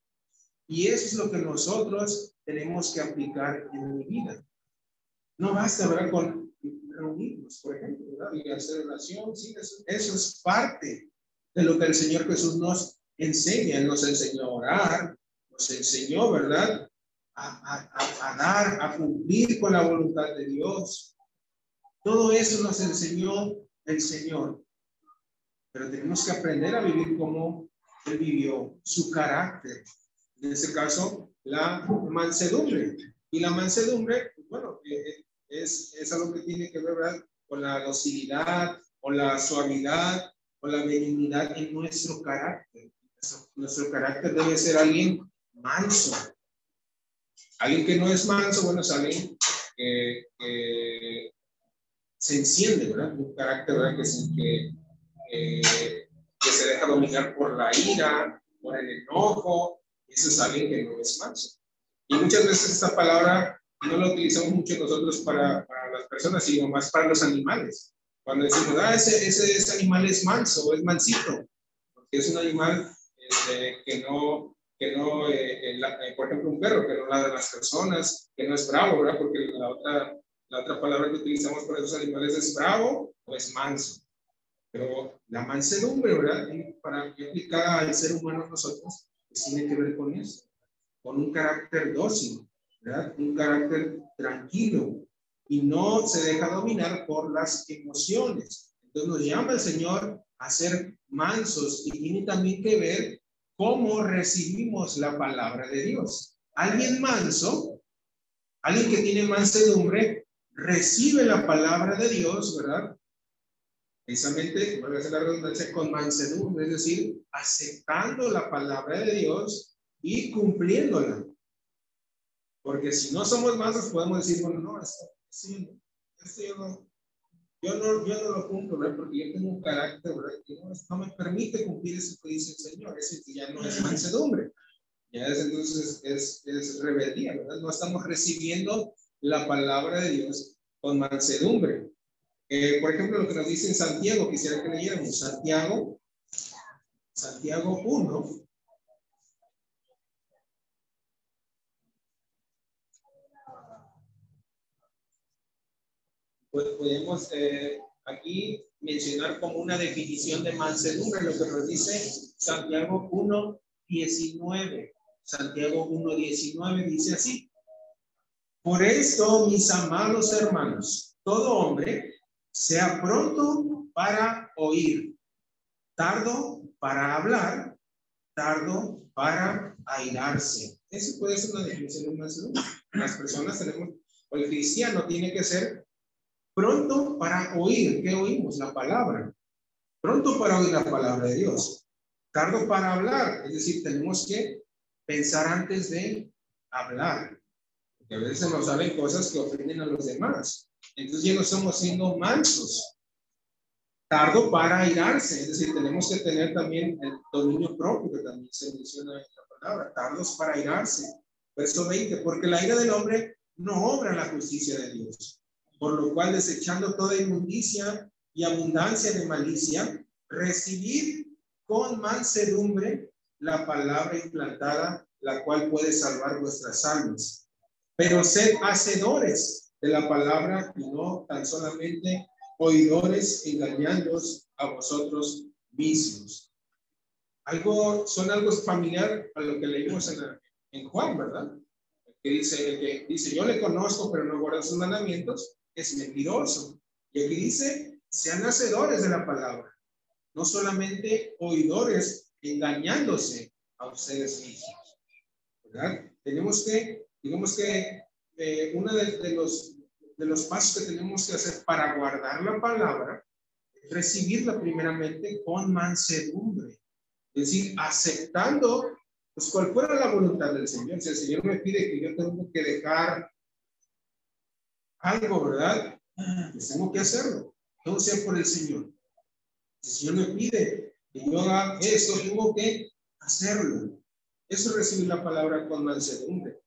Y eso es lo que nosotros tenemos que aplicar en mi vida. No basta, ¿verdad? Con reunirnos, por ejemplo, ¿verdad? Y hacer oración, sí, eso, eso es parte de lo que el Señor Jesús nos enseña. Nos enseñó a orar, nos enseñó, ¿verdad? A, a, a, dar, a cumplir con la voluntad de Dios. Todo eso nos enseñó el Señor. Pero tenemos que aprender a vivir como Él vivió, su carácter. En este caso, la mansedumbre. Y la mansedumbre, bueno, eh, eh, es, es algo que tiene que ver ¿verdad? con la docilidad, o la suavidad, o la benignidad en nuestro carácter. Nuestro carácter debe ser alguien manso. Alguien que no es manso, bueno, es alguien que, se enciende, ¿verdad? Un carácter, ¿verdad? Que, que, que se deja dominar por la ira, por el enojo. Eso es alguien que no es manso. Y muchas veces esta palabra no la utilizamos mucho nosotros para, para las personas, sino más para los animales. Cuando decimos, ah, ese, ese, ese animal es manso es mansito, porque es un animal este, que no, que no eh, eh, por ejemplo, un perro que no ladra a las personas, que no es bravo, ¿verdad? Porque la otra, la otra palabra que utilizamos para esos animales es bravo o es manso. Pero la mansedumbre, ¿verdad? Para aplicar al ser humano nosotros, pues tiene que ver con eso, con un carácter dócil, ¿verdad? Un carácter tranquilo y no se deja dominar por las emociones. Entonces nos llama el Señor a ser mansos y tiene también que ver cómo recibimos la palabra de Dios. Alguien manso, alguien que tiene mansedumbre, recibe la palabra de Dios, ¿verdad? Precisamente, a la redundancia, con mansedumbre, es decir, aceptando la palabra de Dios y cumpliéndola. Porque si no somos mansos, podemos decir, bueno, no, esto, esto yo no, yo no, yo no lo cumplo, ¿verdad? Porque yo tengo un carácter, ¿verdad? Que no, no me permite cumplir eso que dice el Señor. Ese ya no es mansedumbre. Ya es entonces es, es rebeldía, ¿verdad? No estamos recibiendo la palabra de Dios con mansedumbre. Eh, por ejemplo, lo que nos dice en Santiago, quisiera que leyéramos Santiago, Santiago 1, pues podemos eh, aquí mencionar como una definición de mansedumbre lo que nos dice Santiago 1, 19. Santiago 1, 19 dice así. Por esto, mis amados hermanos, todo hombre sea pronto para oír, tardo para hablar, tardo para airarse. Eso puede ser una definición de mansedumbre. Las personas tenemos, o el cristiano tiene que ser Pronto para oír, ¿qué oímos? La palabra. Pronto para oír la palabra de Dios. Tardo para hablar, es decir, tenemos que pensar antes de hablar. Porque a veces nos salen cosas que ofenden a los demás. Entonces ya no estamos siendo mansos. Tardo para airarse, es decir, tenemos que tener también el dominio propio, que también se menciona en la palabra. Tardos para airarse. Verso 20, porque la ira del hombre no obra la justicia de Dios por lo cual desechando toda inmundicia y abundancia de malicia, recibir con mansedumbre la palabra implantada, la cual puede salvar vuestras almas. Pero sed hacedores de la palabra y no tan solamente oidores engañándoos a vosotros mismos. Algo, son algo familiar a lo que leímos en, Juan, ¿verdad? Que dice, que dice, yo le conozco, pero no guardo sus mandamientos es mentiroso. Y aquí dice, sean hacedores de la palabra, no solamente oidores engañándose a ustedes mismos. ¿Verdad? Tenemos que, digamos que eh, uno de, los, de los pasos que tenemos que hacer para guardar la palabra es recibirla primeramente con mansedumbre. Es decir, aceptando pues cual fuera la voluntad del Señor. Si el Señor me pide que yo tengo que dejar algo, ¿verdad? Pues tengo que hacerlo. Todo sea por el Señor. Si el Señor me pide que yo haga esto, tengo que hacerlo. Eso es recibir la palabra con mansedumbre.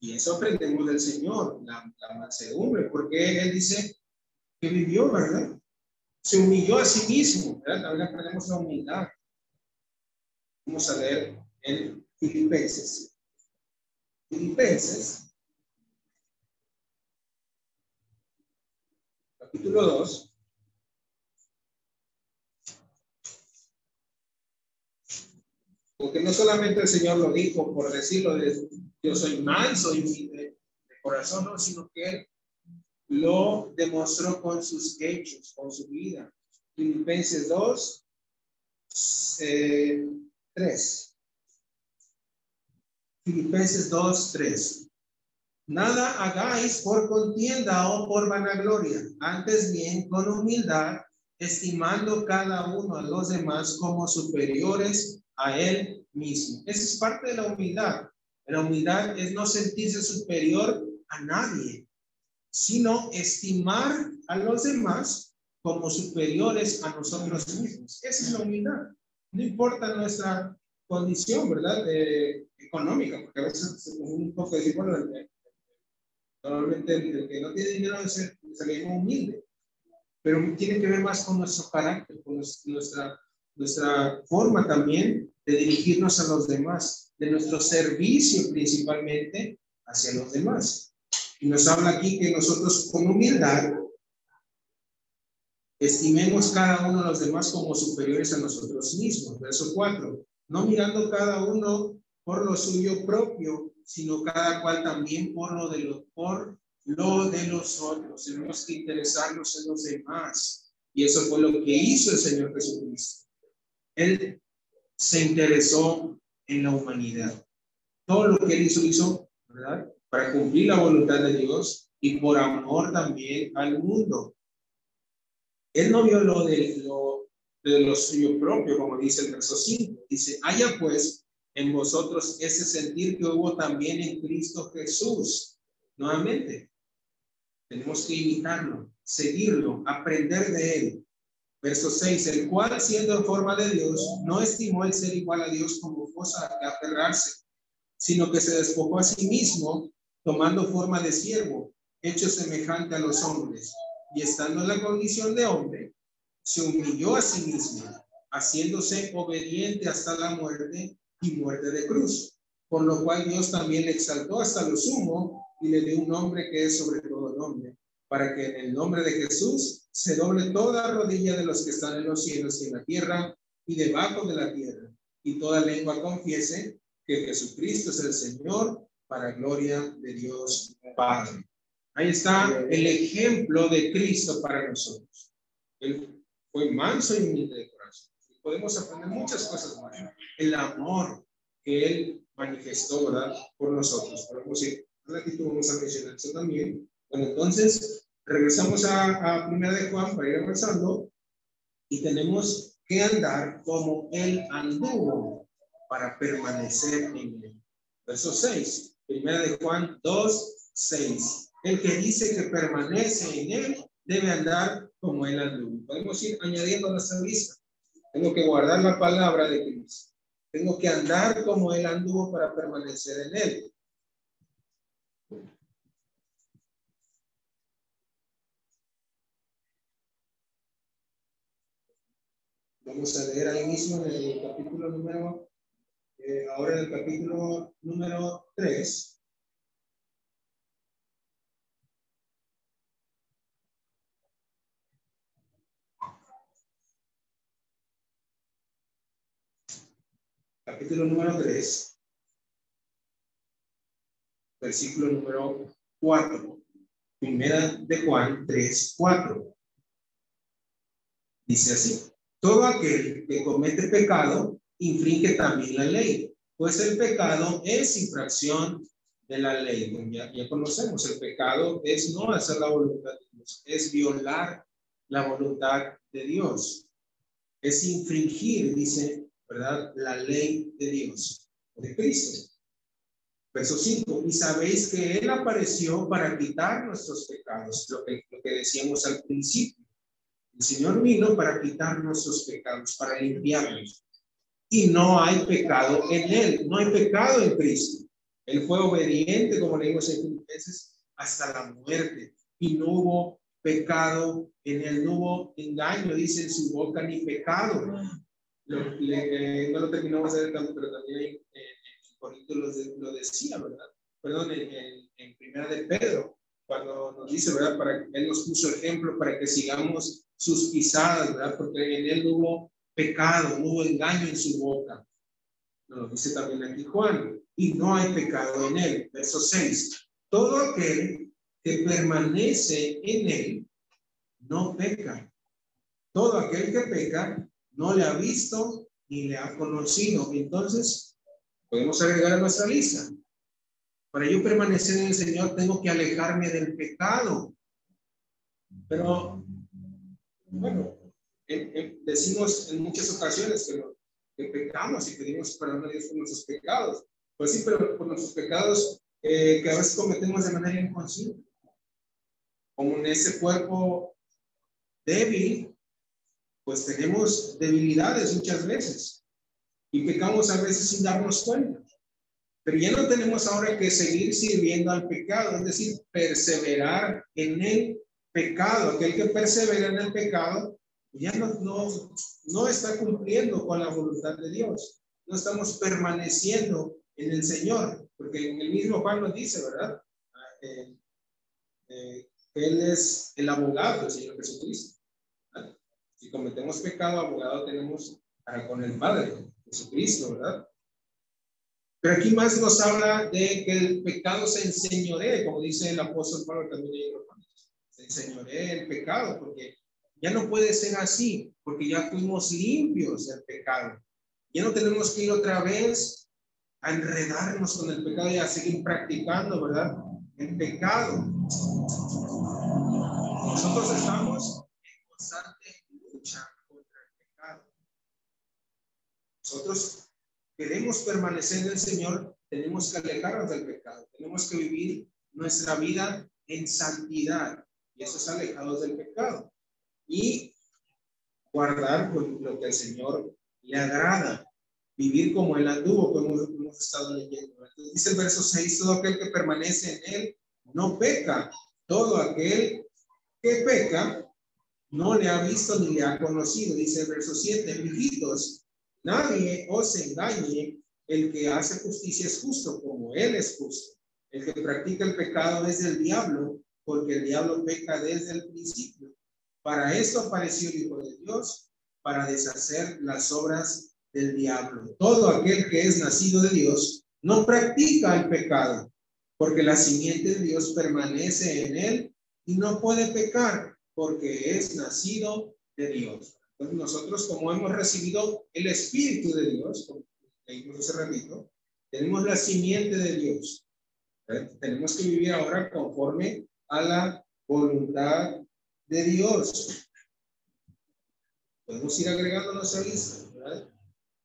Y eso aprendemos del Señor, la, la mansedumbre, porque Él dice que vivió, ¿verdad? Se humilló a sí mismo, ¿verdad? También aprendemos la humildad. Vamos a leer en Filipenses. Filipenses capítulo 2. Porque no solamente el Señor lo dijo por decirlo de yo soy manso y de, corazón, no, sino que Él lo demostró con sus hechos, con su vida. Filipenses 2, 3. Filipenses 2, 3. Nada hagáis por contienda o por vanagloria, antes bien con humildad, estimando cada uno a los demás como superiores a él mismo. Esa es parte de la humildad. La humildad es no sentirse superior a nadie, sino estimar a los demás como superiores a nosotros mismos. Esa es la humildad. No importa nuestra condición, ¿verdad? económica, porque a veces un poco decir, bueno, normalmente el, que no tiene dinero se, se le llama humilde, pero tiene que ver más con nuestro carácter, con nuestra, nuestra forma también de dirigirnos a los demás, de nuestro servicio principalmente hacia los demás. Y nos habla aquí que nosotros con humildad estimemos cada uno de los demás como superiores a nosotros mismos. Verso 4. No mirando cada uno por lo suyo propio, sino cada cual también por lo de los, por lo de los otros. Tenemos que interesarnos en los demás. Y eso fue lo que hizo el Señor Jesucristo. Él se interesó en la humanidad. Todo lo que él hizo, hizo, ¿verdad? Para cumplir la voluntad de Dios y por amor también al mundo. Él no vio lo de lo, de lo suyo propio, como dice el verso 5. Dice, haya pues en vosotros ese sentir que hubo también en Cristo Jesús. Nuevamente, tenemos que imitarlo, seguirlo, aprender de él. Verso 6, el cual siendo en forma de Dios, no estimó el ser igual a Dios como cosa a que aferrarse, sino que se despojó a sí mismo, tomando forma de siervo, hecho semejante a los hombres y estando en la condición de hombre, se humilló a sí mismo, haciéndose obediente hasta la muerte y muerte de cruz, por lo cual Dios también le exaltó hasta lo sumo y le dio un nombre que es sobre todo nombre, para que en el nombre de Jesús se doble toda rodilla de los que están en los cielos y en la tierra y debajo de la tierra, y toda lengua confiese que Jesucristo es el Señor para gloria de Dios Padre. Ahí está el ejemplo de Cristo para nosotros. Él fue manso y humilde. Podemos aprender muchas cosas más. El amor que Él manifestó, ¿verdad? Por nosotros. Podemos ir, ratito vamos a mencionar eso también. Bueno, entonces, regresamos a, a Primera de Juan para ir avanzando y tenemos que andar como Él anduvo para permanecer en Él. Verso 6, Primera de Juan 2, 6. El que dice que permanece en él debe andar como él anduvo. Podemos ir añadiendo a nuestra lista. Tengo que guardar la palabra de Cristo. Tengo que andar como él anduvo para permanecer en él. Vamos a leer ahí mismo en el capítulo número, eh, ahora en el capítulo número 3. Capítulo número 3, versículo número 4. Primera de Juan 3, 4. Dice así, todo aquel que comete pecado infringe también la ley, pues el pecado es infracción de la ley. Ya, ya conocemos, el pecado es no hacer la voluntad de Dios, es violar la voluntad de Dios, es infringir, dice ¿verdad? La ley de Dios, de Cristo. Verso 5, y sabéis que Él apareció para quitar nuestros pecados, lo que, lo que decíamos al principio. El Señor vino para quitar nuestros pecados, para limpiarlos. Y no hay pecado en Él, no hay pecado en Cristo. Él fue obediente, como leímos en Filipenses, hasta la muerte. Y no hubo pecado en Él, no hubo engaño, dice en su boca, ni pecado no lo terminamos de tanto, pero también en, en Corintios lo, decía, ¿verdad? Perdón, en, en, Primera de Pedro, cuando nos dice, ¿verdad? Para Él nos puso ejemplo para que sigamos sus pisadas, ¿verdad? Porque en Él hubo pecado, hubo engaño en su boca. Nos lo dice también aquí Juan. Y no hay pecado en Él. Verso 6. Todo aquel que permanece en Él no peca. Todo aquel que peca no le ha visto ni le ha conocido. Entonces, podemos agregar a nuestra lista. Para yo permanecer en el Señor, tengo que alejarme del pecado. Pero, bueno, decimos en muchas ocasiones que, que, pecamos y pedimos perdón a Dios por nuestros pecados. Pues sí, pero por nuestros pecados eh, que a veces cometemos de manera inconsciente. Como en ese cuerpo débil, pues tenemos debilidades muchas veces y pecamos a veces sin darnos cuenta. Pero ya no tenemos ahora que seguir sirviendo al pecado, es decir, perseverar en el pecado. Aquel que persevera en el pecado ya no, no, no está cumpliendo con la voluntad de Dios. No estamos permaneciendo en el Señor, porque en el mismo Juan nos dice, ¿verdad? Ah, eh, eh, él es el abogado del Señor Jesucristo. Si cometemos pecado, abogado tenemos para con el Padre, Jesucristo, ¿verdad? Pero aquí más nos habla de que el pecado se enseñoree, como dice el apóstol Pablo también en Se enseñoree el pecado, porque ya no puede ser así, porque ya fuimos limpios del pecado. Ya no tenemos que ir otra vez a enredarnos con el pecado y a seguir practicando, ¿verdad? El pecado. Nosotros estamos en constante lucha contra el pecado. Nosotros queremos permanecer en el Señor, tenemos que alejarnos del pecado, tenemos que vivir nuestra vida en santidad y eso es alejados del pecado y guardar lo que el Señor le agrada, vivir como Él anduvo, como hemos estado leyendo. Entonces dice el verso 6, todo aquel que permanece en Él no peca, todo aquel que peca no le ha visto ni le ha conocido, dice el verso 7, hijitos, nadie os engañe, el que hace justicia es justo como Él es justo. El que practica el pecado es del diablo, porque el diablo peca desde el principio. Para esto apareció el Hijo de Dios, para deshacer las obras del diablo. Todo aquel que es nacido de Dios no practica el pecado, porque la simiente de Dios permanece en él y no puede pecar, porque es nacido de Dios. Entonces nosotros, como hemos recibido el Espíritu de Dios, como leímos hace ratito, tenemos la simiente de Dios. Tenemos que vivir ahora conforme a la voluntad de Dios. Podemos ir agregando nuestra lista, ¿verdad?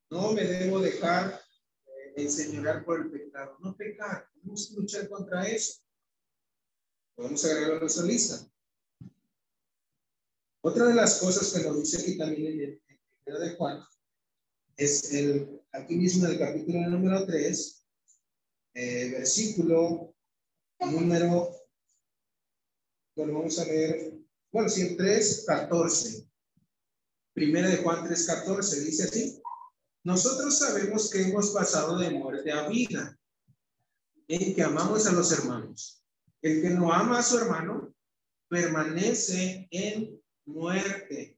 No me debo dejar eh, enseñar por el pecado. No pecar, tenemos que luchar contra eso. Podemos agregar a nuestra lista. Otra de las cosas que nos dice aquí también en el libro de Juan es el, aquí mismo en el capítulo número 3, eh, versículo número, bueno, vamos a ver bueno, si el 3, 14. Primera de Juan 3, 14 dice así. Nosotros sabemos que hemos pasado de muerte a vida, en que amamos a los hermanos. El que no ama a su hermano permanece en muerte.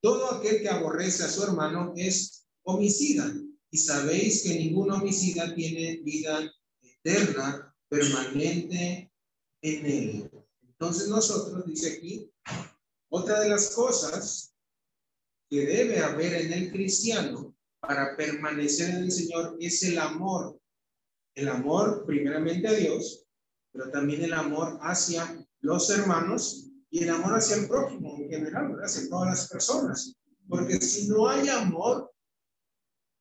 Todo aquel que aborrece a su hermano es homicida. Y sabéis que ningún homicida tiene vida eterna, permanente en él. Entonces nosotros, dice aquí, otra de las cosas que debe haber en el cristiano para permanecer en el Señor es el amor. El amor primeramente a Dios, pero también el amor hacia los hermanos y el amor hacia el prójimo en general, hacia todas las personas. Porque si no hay amor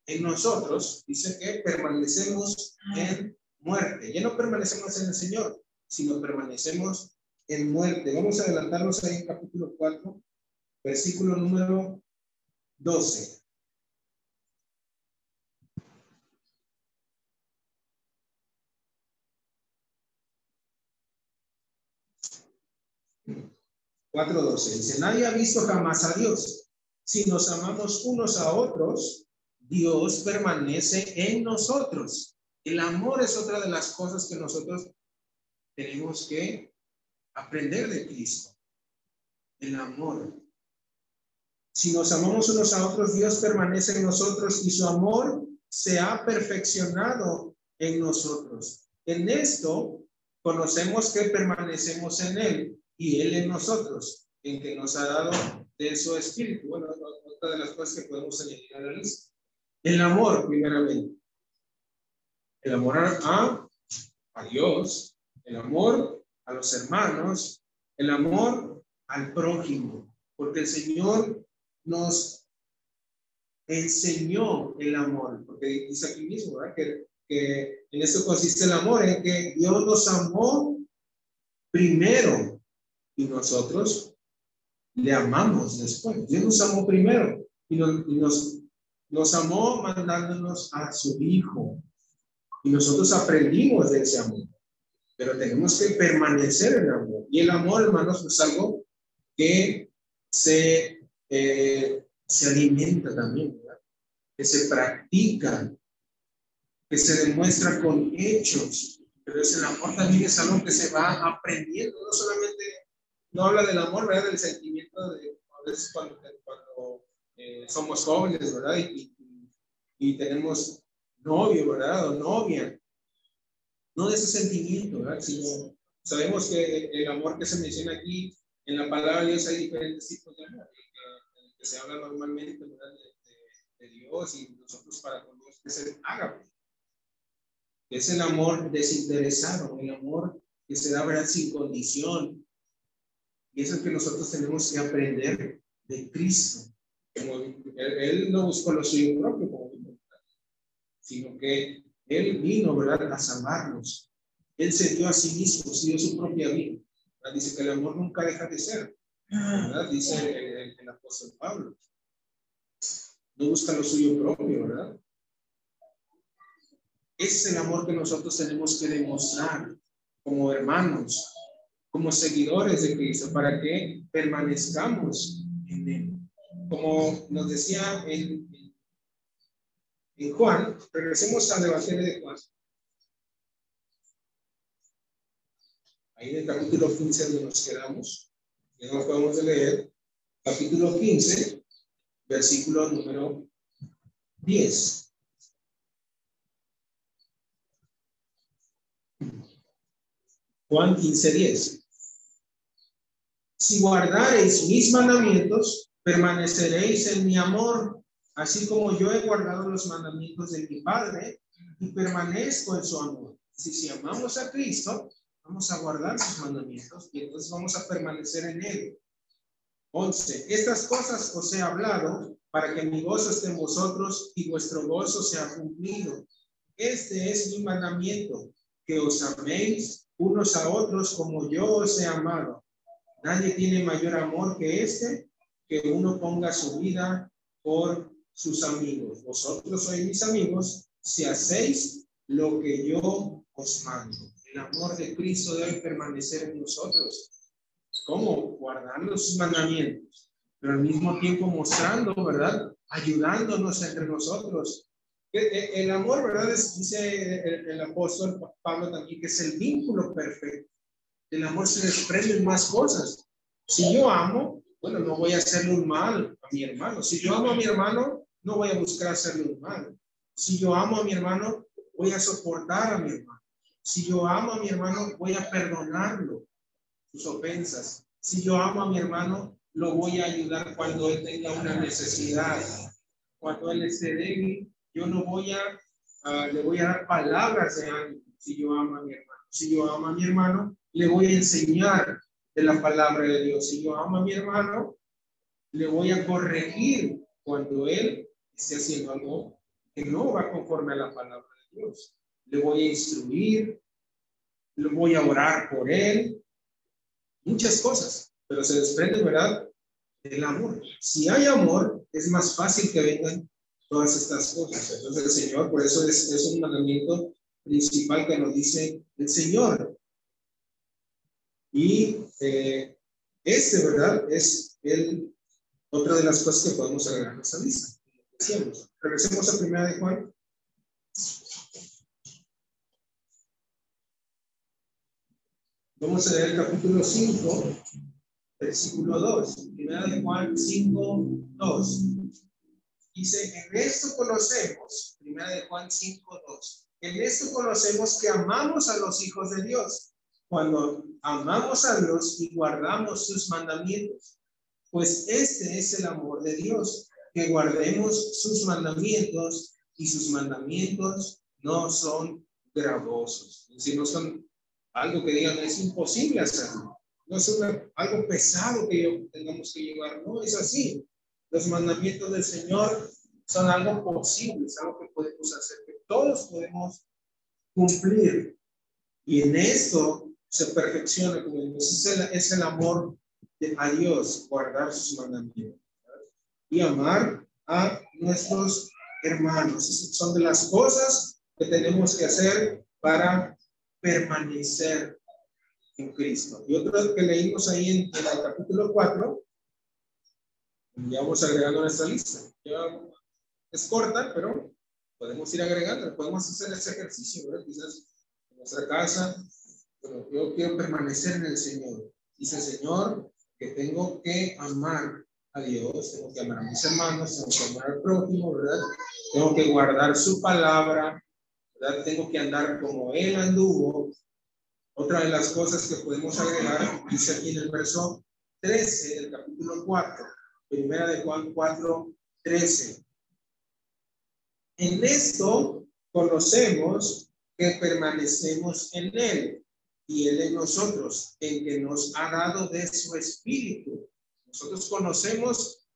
en nosotros, dice que permanecemos en muerte. Ya no permanecemos en el Señor, sino permanecemos en muerte. Vamos a adelantarnos ahí en capítulo 4, versículo número 12. Cuatro doce. Dice, nadie ha visto jamás a Dios. Si nos amamos unos a otros, Dios permanece en nosotros. El amor es otra de las cosas que nosotros tenemos que aprender de Cristo. El amor. Si nos amamos unos a otros, Dios permanece en nosotros y su amor se ha perfeccionado en nosotros. En esto conocemos que permanecemos en Él y Él en nosotros, en que nos ha dado de su espíritu. Bueno, otra de las cosas que podemos añadir a la lista. El amor, primeramente. El amor a, a Dios, el amor a los hermanos, el amor al prójimo, porque el Señor nos enseñó el amor, porque dice aquí mismo Que, que en eso consiste el amor, en que Dios nos amó primero y nosotros le amamos después. Dios nos amó primero y nos, y nos, nos amó mandándonos a su Hijo. Y nosotros aprendimos de ese amor pero tenemos que permanecer en el amor. Y el amor, hermanos, es algo que se, eh, se alimenta también, ¿verdad? que se practica, que se demuestra con hechos. Pero es el amor también es algo que se va aprendiendo, no solamente, no habla del amor, ¿verdad? Del sentimiento de, a veces cuando, cuando eh, somos jóvenes, ¿verdad? Y, y, y tenemos novio, ¿verdad? O novia no de ese sentimiento, ¿verdad? Sino sabemos que el amor que se menciona aquí en la palabra de Dios hay diferentes tipos de amor, que, se habla normalmente ¿verdad? De, Dios y nosotros para con Dios, que es el ágape, es el amor desinteresado, el amor que se da ¿verdad? sin condición. Y eso es que nosotros tenemos que aprender de Cristo. Él, no buscó lo suyo propio, como sino que él vino, ¿verdad?, a salvarnos. Él se dio a sí mismo, se dio su propia vida. Dice que el amor nunca deja de ser. ¿verdad? Dice el, apóstol Pablo. No busca lo suyo propio, ¿verdad? Ese es el amor que nosotros tenemos que demostrar como hermanos, como seguidores de Cristo, para que permanezcamos en Él. Como nos decía en Juan, regresemos al Evangelio de Juan. Ahí en el capítulo 15 donde nos quedamos, ya no podemos leer, capítulo 15, versículo número 10. Juan 15, 10. Si guardareis mis mandamientos, permaneceréis en mi amor, así como yo he guardado los mandamientos de mi Padre y permanezco en su amor. Si, si amamos a Cristo, vamos a guardar sus mandamientos y entonces vamos a permanecer en él. 11. Estas cosas os he hablado para que mi gozo esté en vosotros y vuestro gozo sea cumplido. Este es mi mandamiento, que os améis unos a otros como yo os he amado. Nadie tiene mayor amor que este, que uno ponga su vida por sus amigos. Vosotros sois mis amigos si hacéis lo que yo os mando. El amor de Cristo debe permanecer en nosotros. ¿Cómo? Guardando sus mandamientos, pero al mismo tiempo mostrando, ¿verdad? Ayudándonos entre nosotros. El amor, ¿verdad? dice el, apóstol Pablo también que es el vínculo perfecto. El amor se desprende en más cosas. Si yo amo, bueno, no voy a hacerle un mal a mi hermano. Si yo amo a mi hermano, no voy a buscar hacerle un mal. Si yo amo a mi hermano, voy a soportar a mi hermano. Si yo amo a mi hermano, voy a perdonarlo sus ofensas. Si yo amo a mi hermano, lo voy a ayudar cuando él tenga una necesidad. Cuando él esté débil, yo no voy a, le voy a dar palabras de ánimo si yo amo a mi hermano. Si yo amo a mi hermano, le voy a enseñar de la palabra de Dios. Si yo amo a mi hermano, le voy a corregir cuando él esté haciendo algo que no va conforme a la palabra de Dios. Le voy a instruir, le voy a orar por él, muchas cosas, pero se desprende, ¿verdad? El amor. Si hay amor, es más fácil que vengan todas estas cosas. Entonces el Señor, por eso es, es un mandamiento principal que nos dice el Señor. Y eh, este, ¿verdad? Es el, otra de las cosas que podemos agregar a esta lista. Regresemos a primera de Juan. Vamos a leer el capítulo 5, versículo 2. Primera de Juan 5, 2. Dice, en esto conocemos, primera de Juan 5, 2. En esto conocemos que amamos a los hijos de Dios, cuando amamos a Dios y guardamos sus mandamientos. Pues este es el amor de Dios, que guardemos sus mandamientos y sus mandamientos no son gravosos. Es decir, no son algo que digan es imposible hacerlo. No es algo pesado que tengamos que llevar, no es así. Los mandamientos del Señor son algo posible, es algo que podemos hacer, que todos podemos cumplir. Y en esto se perfecciona, como es el, es el amor de, a Dios, guardar sus mandamientos y amar a nuestros hermanos. Esas son de las cosas que tenemos que hacer para permanecer en Cristo. Y otro que leímos ahí en, el capítulo 4, ya vamos agregando nuestra lista. es corta, pero podemos ir agregando, podemos hacer ese ejercicio, ¿verdad? Quizás en nuestra casa, pero yo quiero permanecer en el Señor. Dice Señor que tengo que amar a Dios, tengo que amar a mis hermanos, tengo que amar al prójimo, ¿verdad? Tengo que guardar su palabra, tengo que andar como Él anduvo. Otra de las cosas que podemos agregar, dice aquí en el verso 13 del capítulo 4, primera de Juan 4, 13. En esto conocemos que permanecemos en Él y Él en nosotros, en que nos ha dado de su Espíritu. Nosotros conocemos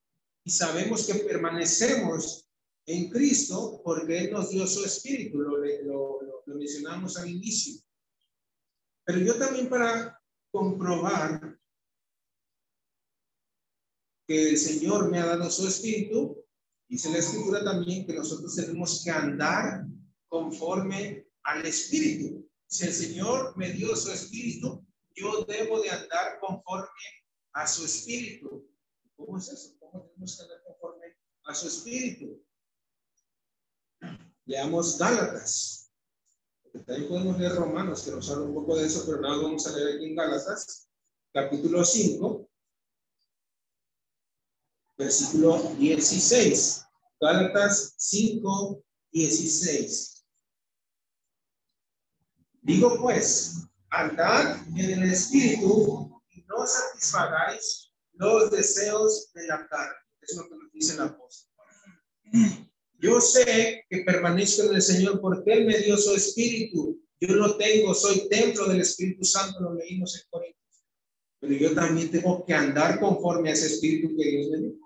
y sabemos que permanecemos en Cristo porque Él nos dio su espíritu, lo, lo, lo, mencionamos al inicio. Pero yo también para comprobar que el Señor me ha dado su espíritu, dice la escritura también que nosotros tenemos que andar conforme al espíritu. Si el Señor me dio su espíritu, yo debo de andar conforme a su espíritu. ¿Cómo es eso? ¿Cómo tenemos que andar conforme a su espíritu? Leamos Gálatas. También podemos leer Romanos, que nos habla un poco de eso, pero nada vamos a leer aquí en Gálatas, capítulo 5, versículo 16. Gálatas 5, 16. Digo pues, andad en el espíritu y no satisfagáis los deseos de la carne. Es lo que nos dice el apóstol. Yo sé que permanezco en el Señor porque Él me dio su espíritu. Yo lo tengo, soy templo del Espíritu Santo, lo leímos en Corintios. Pero yo también tengo que andar conforme a ese espíritu que Dios me dio.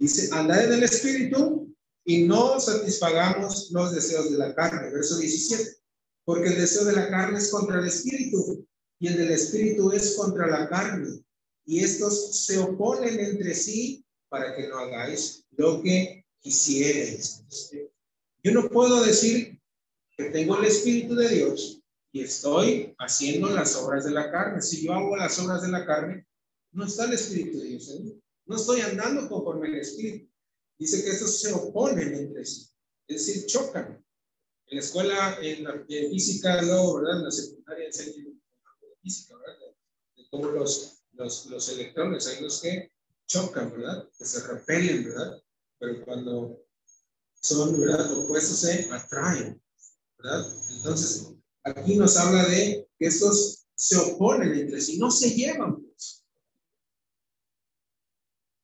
Dice, andar en el espíritu y no satisfagamos los deseos de la carne. Verso 17. Porque el deseo de la carne es contra el espíritu y el del espíritu es contra la carne. Y estos se oponen entre sí para que no hagáis lo que quisierais. Yo no puedo decir que tengo el Espíritu de Dios y estoy haciendo las obras de la carne. Si yo hago las obras de la carne, no está el Espíritu de Dios en mí. No estoy andando conforme al Espíritu. Dice que estos se oponen entre sí, es decir, chocan. En la escuela, en la física, luego, ¿verdad? En la secundaria enseñan física, ¿verdad? De cómo los, los, los electrones, hay los que chocan, ¿verdad? Que se repelen, ¿verdad? pero cuando son ¿verdad? opuestos se atraen. ¿verdad? Entonces, aquí nos habla de que estos se oponen entre sí, no se llevan. Pues.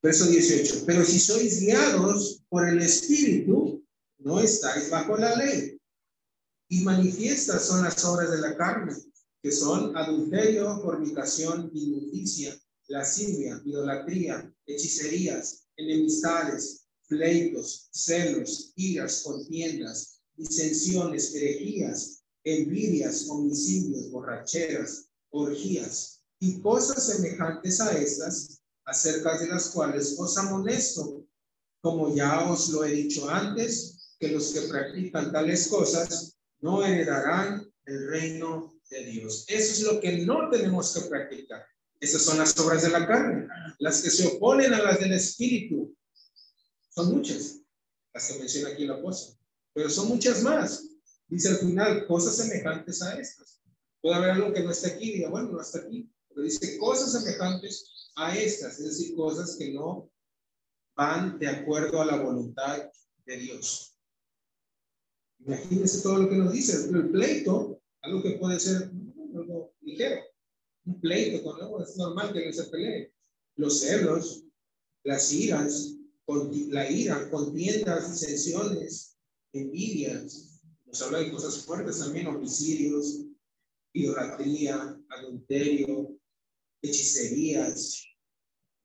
Verso 18, pero si sois guiados por el Espíritu, no estáis bajo la ley. Y manifiestas son las obras de la carne, que son adulterio, fornicación, inmundicia, lascivia, idolatría, hechicerías, enemistades, pleitos, celos, iras, contiendas, disensiones, herejías, envidias, homicidios, borracheras, orgías y cosas semejantes a estas, acerca de las cuales os amonesto, como ya os lo he dicho antes, que los que practican tales cosas no heredarán el reino de Dios. Eso es lo que no tenemos que practicar. Esas son las obras de la carne, las que se oponen a las del Espíritu, son muchas las que menciona aquí el apóstol, pero son muchas más. Dice al final, cosas semejantes a estas. Puede haber algo que no está aquí, diga, bueno, no está aquí, pero dice cosas semejantes a estas, es decir, cosas que no van de acuerdo a la voluntad de Dios. Imagínense todo lo que nos dice. El pleito, algo que puede ser algo ligero. Un pleito con algo es normal que no se pelee. Los celos, las iras, la ira, contiendas, disensiones, envidias. Nos habla de cosas fuertes también, homicidios, idolatría, adulterio, hechicerías.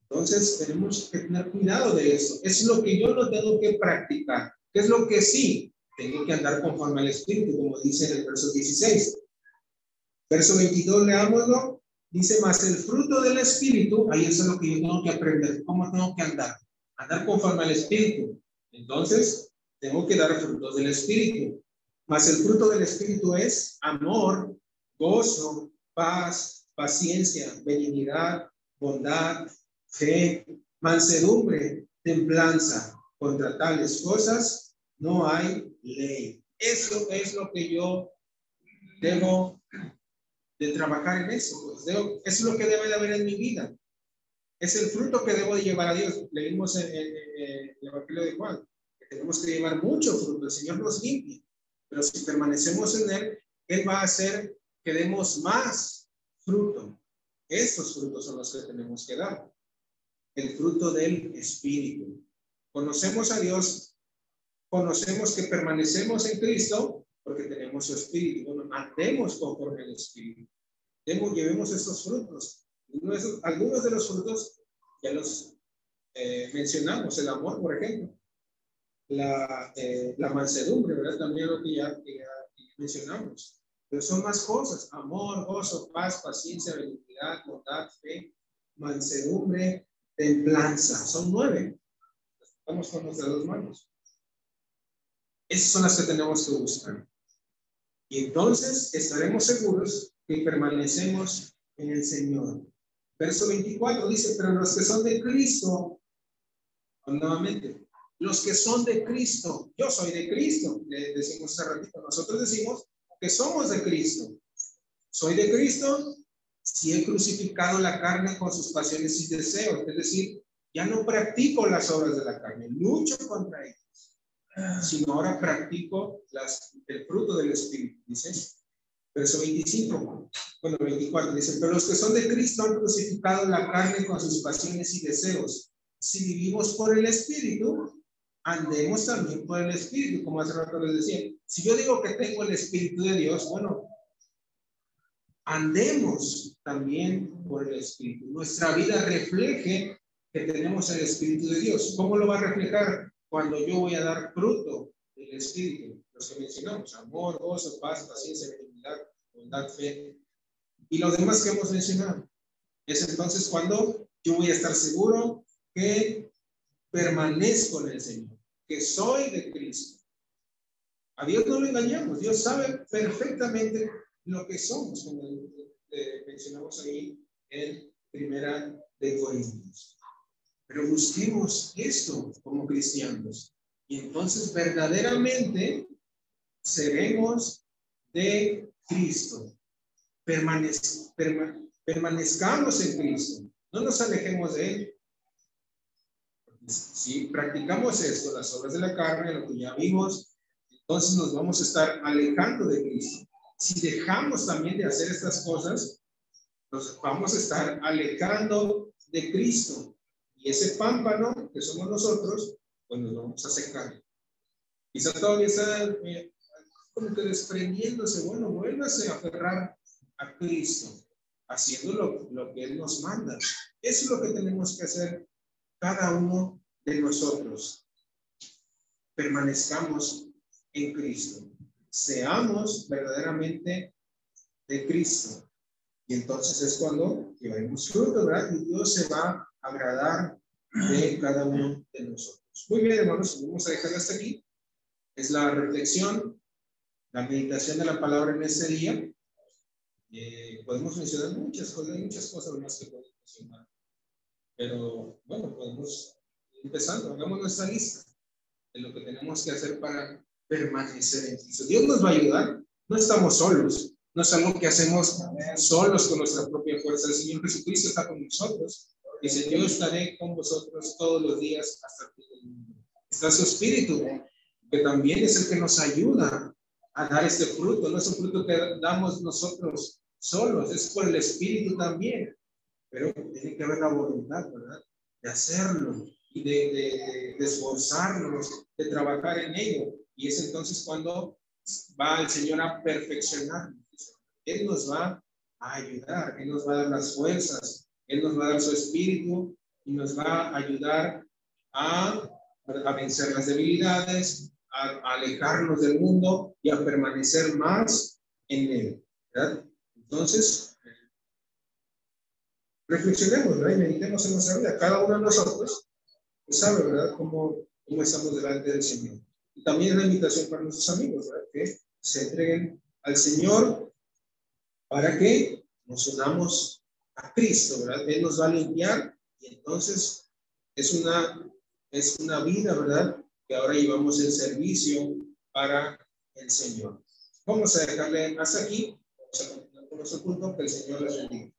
Entonces tenemos que tener cuidado de eso. Es lo que yo no tengo que practicar. ¿Qué es lo que sí? Tengo que andar conforme al Espíritu, como dice en el verso 16. Verso 22, leámoslo. Dice, más el fruto del Espíritu, ahí es lo que yo tengo que aprender. ¿Cómo tengo que andar? Andar conforme al Espíritu. Entonces, tengo que dar frutos del Espíritu. Más el fruto del Espíritu es amor, gozo, paz, paciencia, benignidad, bondad, fe, mansedumbre, templanza. Contra tales cosas no hay ley. Eso es lo que yo debo de trabajar en eso. Pues. eso es lo que debe de haber en mi vida. Es el fruto que debo de llevar a Dios. Leímos en, el Evangelio de Juan, que tenemos que llevar mucho fruto. El Señor nos limpia. Pero si permanecemos en Él, Él va a hacer que demos más fruto. Estos frutos son los que tenemos que dar. El fruto del Espíritu. Conocemos a Dios conocemos que permanecemos en Cristo porque tenemos su Espíritu. Bueno, andemos conforme al Espíritu. llevemos estos frutos. algunos de los frutos ya los eh, mencionamos, el amor, por ejemplo, la, eh, la mansedumbre, ¿verdad? También lo que ya, mencionamos. Pero son más cosas, amor, gozo, paz, paciencia, benignidad, bondad, fe, mansedumbre, templanza. Son nueve. Estamos con nuestras dos manos. Esas son las que tenemos que buscar. Y entonces estaremos seguros que permanecemos en el Señor. Verso 24 dice, pero los que son de Cristo, nuevamente, los que son de Cristo, yo soy de Cristo, le decimos hace ratito, nosotros decimos que somos de Cristo. Soy de Cristo si he crucificado la carne con sus pasiones y deseos, es decir, ya no practico las obras de la carne, lucho contra ellas sino ahora practico las, el fruto del Espíritu, dice. Verso 25, bueno, 24, dice, pero los que son de Cristo han crucificado la carne con sus pasiones y deseos. Si vivimos por el Espíritu, andemos también por el Espíritu, como hace rato les decía. Si yo digo que tengo el Espíritu de Dios, bueno, andemos también por el Espíritu. Nuestra vida refleje que tenemos el Espíritu de Dios. ¿Cómo lo va a reflejar? cuando yo voy a dar fruto del Espíritu, los que mencionamos, amor, gozo, paz, paciencia, benignidad, bondad, fe, y los demás que hemos mencionado. Es entonces cuando yo voy a estar seguro que permanezco en el Señor, que soy de Cristo. A Dios no lo engañamos, Dios sabe perfectamente lo que somos, como mencionamos ahí en Primera de Corintios. Pero busquemos esto como cristianos. Y entonces verdaderamente seremos de Cristo. permanezcamos en Cristo. No nos alejemos de Él. Si practicamos esto, las obras de la carne, lo que ya vimos, entonces nos vamos a estar alejando de Cristo. Si dejamos también de hacer estas cosas, nos vamos a estar alejando de Cristo. Y ese pámpano que somos nosotros, pues nos vamos a secar. Quizá todavía está eh, como que desprendiéndose, bueno, vuélvase a aferrar a Cristo, haciendo lo, lo que Él nos manda. Eso es lo que tenemos que hacer cada uno de nosotros. Permanezcamos en Cristo. Seamos verdaderamente de Cristo. Y entonces es cuando llevaremos fruto, ¿verdad? Y Dios se va agradar de cada uno de nosotros. Muy bien, hermanos, vamos a dejar hasta aquí. Es la reflexión, la meditación de la palabra en este día. Eh, podemos mencionar muchas cosas, muchas cosas más que podemos mencionar. Pero bueno, podemos ir empezando, hagamos nuestra lista de lo que tenemos que hacer para permanecer en Cristo. Dios nos va a ayudar, no estamos solos. no es algo que hacemos solos con nuestra propia fuerza. El Señor Jesucristo está con nosotros. Dice, yo estaré con vosotros todos los días hasta el fin del mundo. Está su Espíritu, que también es el que nos ayuda a dar este fruto. No es un fruto que damos nosotros solos, es por el Espíritu también. Pero tiene que haber la voluntad, ¿verdad? De hacerlo y de, de esforzarnos, de trabajar en ello. Y es entonces cuando va el Señor a perfeccionar. Él nos va a ayudar, Él nos va a dar las fuerzas, Él nos va a dar su espíritu y nos va a ayudar a, a vencer las debilidades, a, alejarnos del mundo y a permanecer más en Él. ¿verdad? Entonces, reflexionemos ¿verdad? y meditemos en nuestra vida. Cada uno de nosotros pues, sabe, ¿verdad?, cómo, cómo estamos delante del Señor. Y también es la invitación para nuestros amigos, ¿verdad? que se entreguen al Señor para que nos unamos a Cristo, ¿verdad? Él nos va a limpiar y entonces es una, es una vida, ¿verdad? Que ahora llevamos el servicio para el Señor. Vamos a dejarle hasta aquí. Vamos a continuar con nuestro punto. Que el Señor les bendiga.